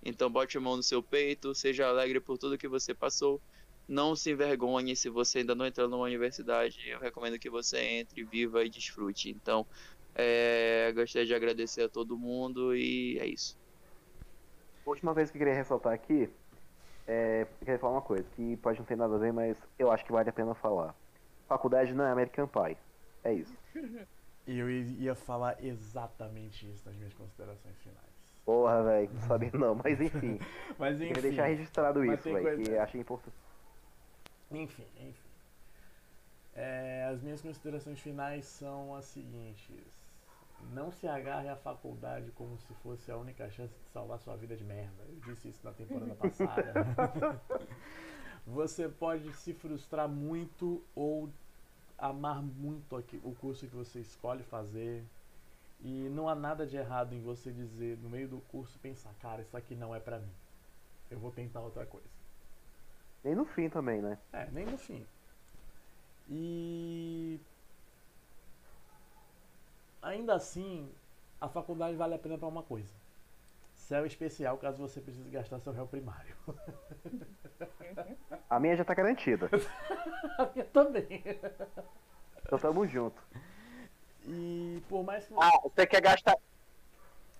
Então bote a mão no seu peito, seja alegre por tudo que você passou. Não se envergonhe se você ainda não entrou numa universidade. Eu recomendo que você entre, viva e desfrute. Então, é, gostaria de agradecer a todo mundo e é isso. A última vez que eu queria ressaltar aqui, é, eu queria falar uma coisa que pode não ter nada a ver, mas eu acho que vale a pena falar. Faculdade não é American Pie. É isso. E eu ia falar exatamente isso nas minhas considerações finais. Porra, velho, não sabia não, mas enfim. Mas enfim. Queria deixar registrado isso, velho, que achei importante. Enfim, enfim. É, as minhas considerações finais são as seguintes. Não se agarre à faculdade como se fosse a única chance de salvar sua vida de merda. Eu disse isso na temporada passada. você pode se frustrar muito ou amar muito o curso que você escolhe fazer. E não há nada de errado em você dizer no meio do curso pensar, cara, isso aqui não é pra mim. Eu vou tentar outra coisa. Nem no fim também, né? É, nem no fim. E ainda assim, a faculdade vale a pena pra uma coisa. Céu especial caso você precise gastar seu réu primário. A minha já tá garantida. a minha também. Então tamo junto. E por mais que. Ah, você quer gastar.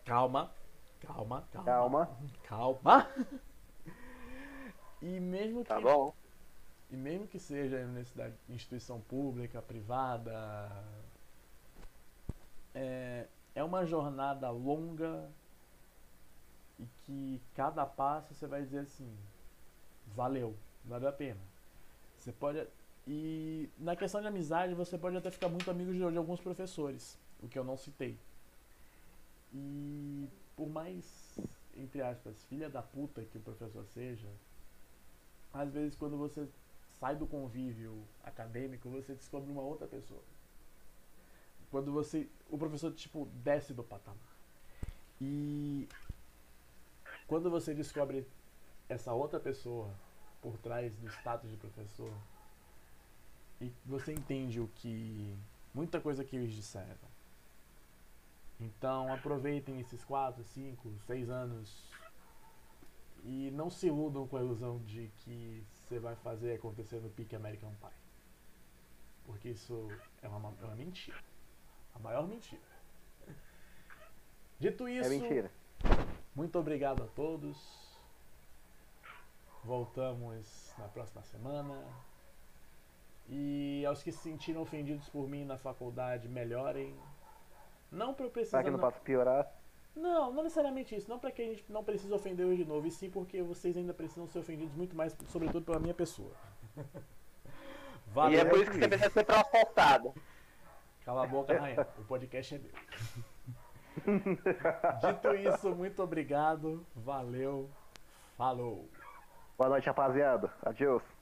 Calma, calma, calma. Calma. Calma. E mesmo que. Tá bom? E mesmo que seja em universidade, instituição pública, privada, é, é uma jornada longa e que cada passo você vai dizer assim, valeu, valeu a pena. Você pode e na questão de amizade você pode até ficar muito amigo de, de alguns professores, o que eu não citei. E por mais entre aspas filha da puta que o professor seja, às vezes quando você sai do convívio acadêmico, você descobre uma outra pessoa. Quando você. O professor, tipo, desce do patamar. E. Quando você descobre essa outra pessoa por trás do status de professor, e você entende o que. muita coisa que eles disseram. Então aproveitem esses 4, 5, 6 anos e não se iludam com a ilusão de que você vai fazer acontecer no pique American Pie. Porque isso é uma, é uma mentira. A maior mentira. Dito isso, É mentira. muito obrigado a todos. Voltamos na próxima semana. E aos que se sentiram ofendidos por mim na faculdade, melhorem. Não para eu precisar. Pra que não não- possa piorar. não, não necessariamente isso. Não para que a gente não precise ofender hoje de novo, e sim porque vocês ainda precisam ser ofendidos muito mais, sobretudo pela minha pessoa. E é por isso que você precisa ser processado. Cala a boca, Rainha. O podcast é meu. Dito isso, muito obrigado. Valeu. Falou. Boa noite, rapaziada. Adeus.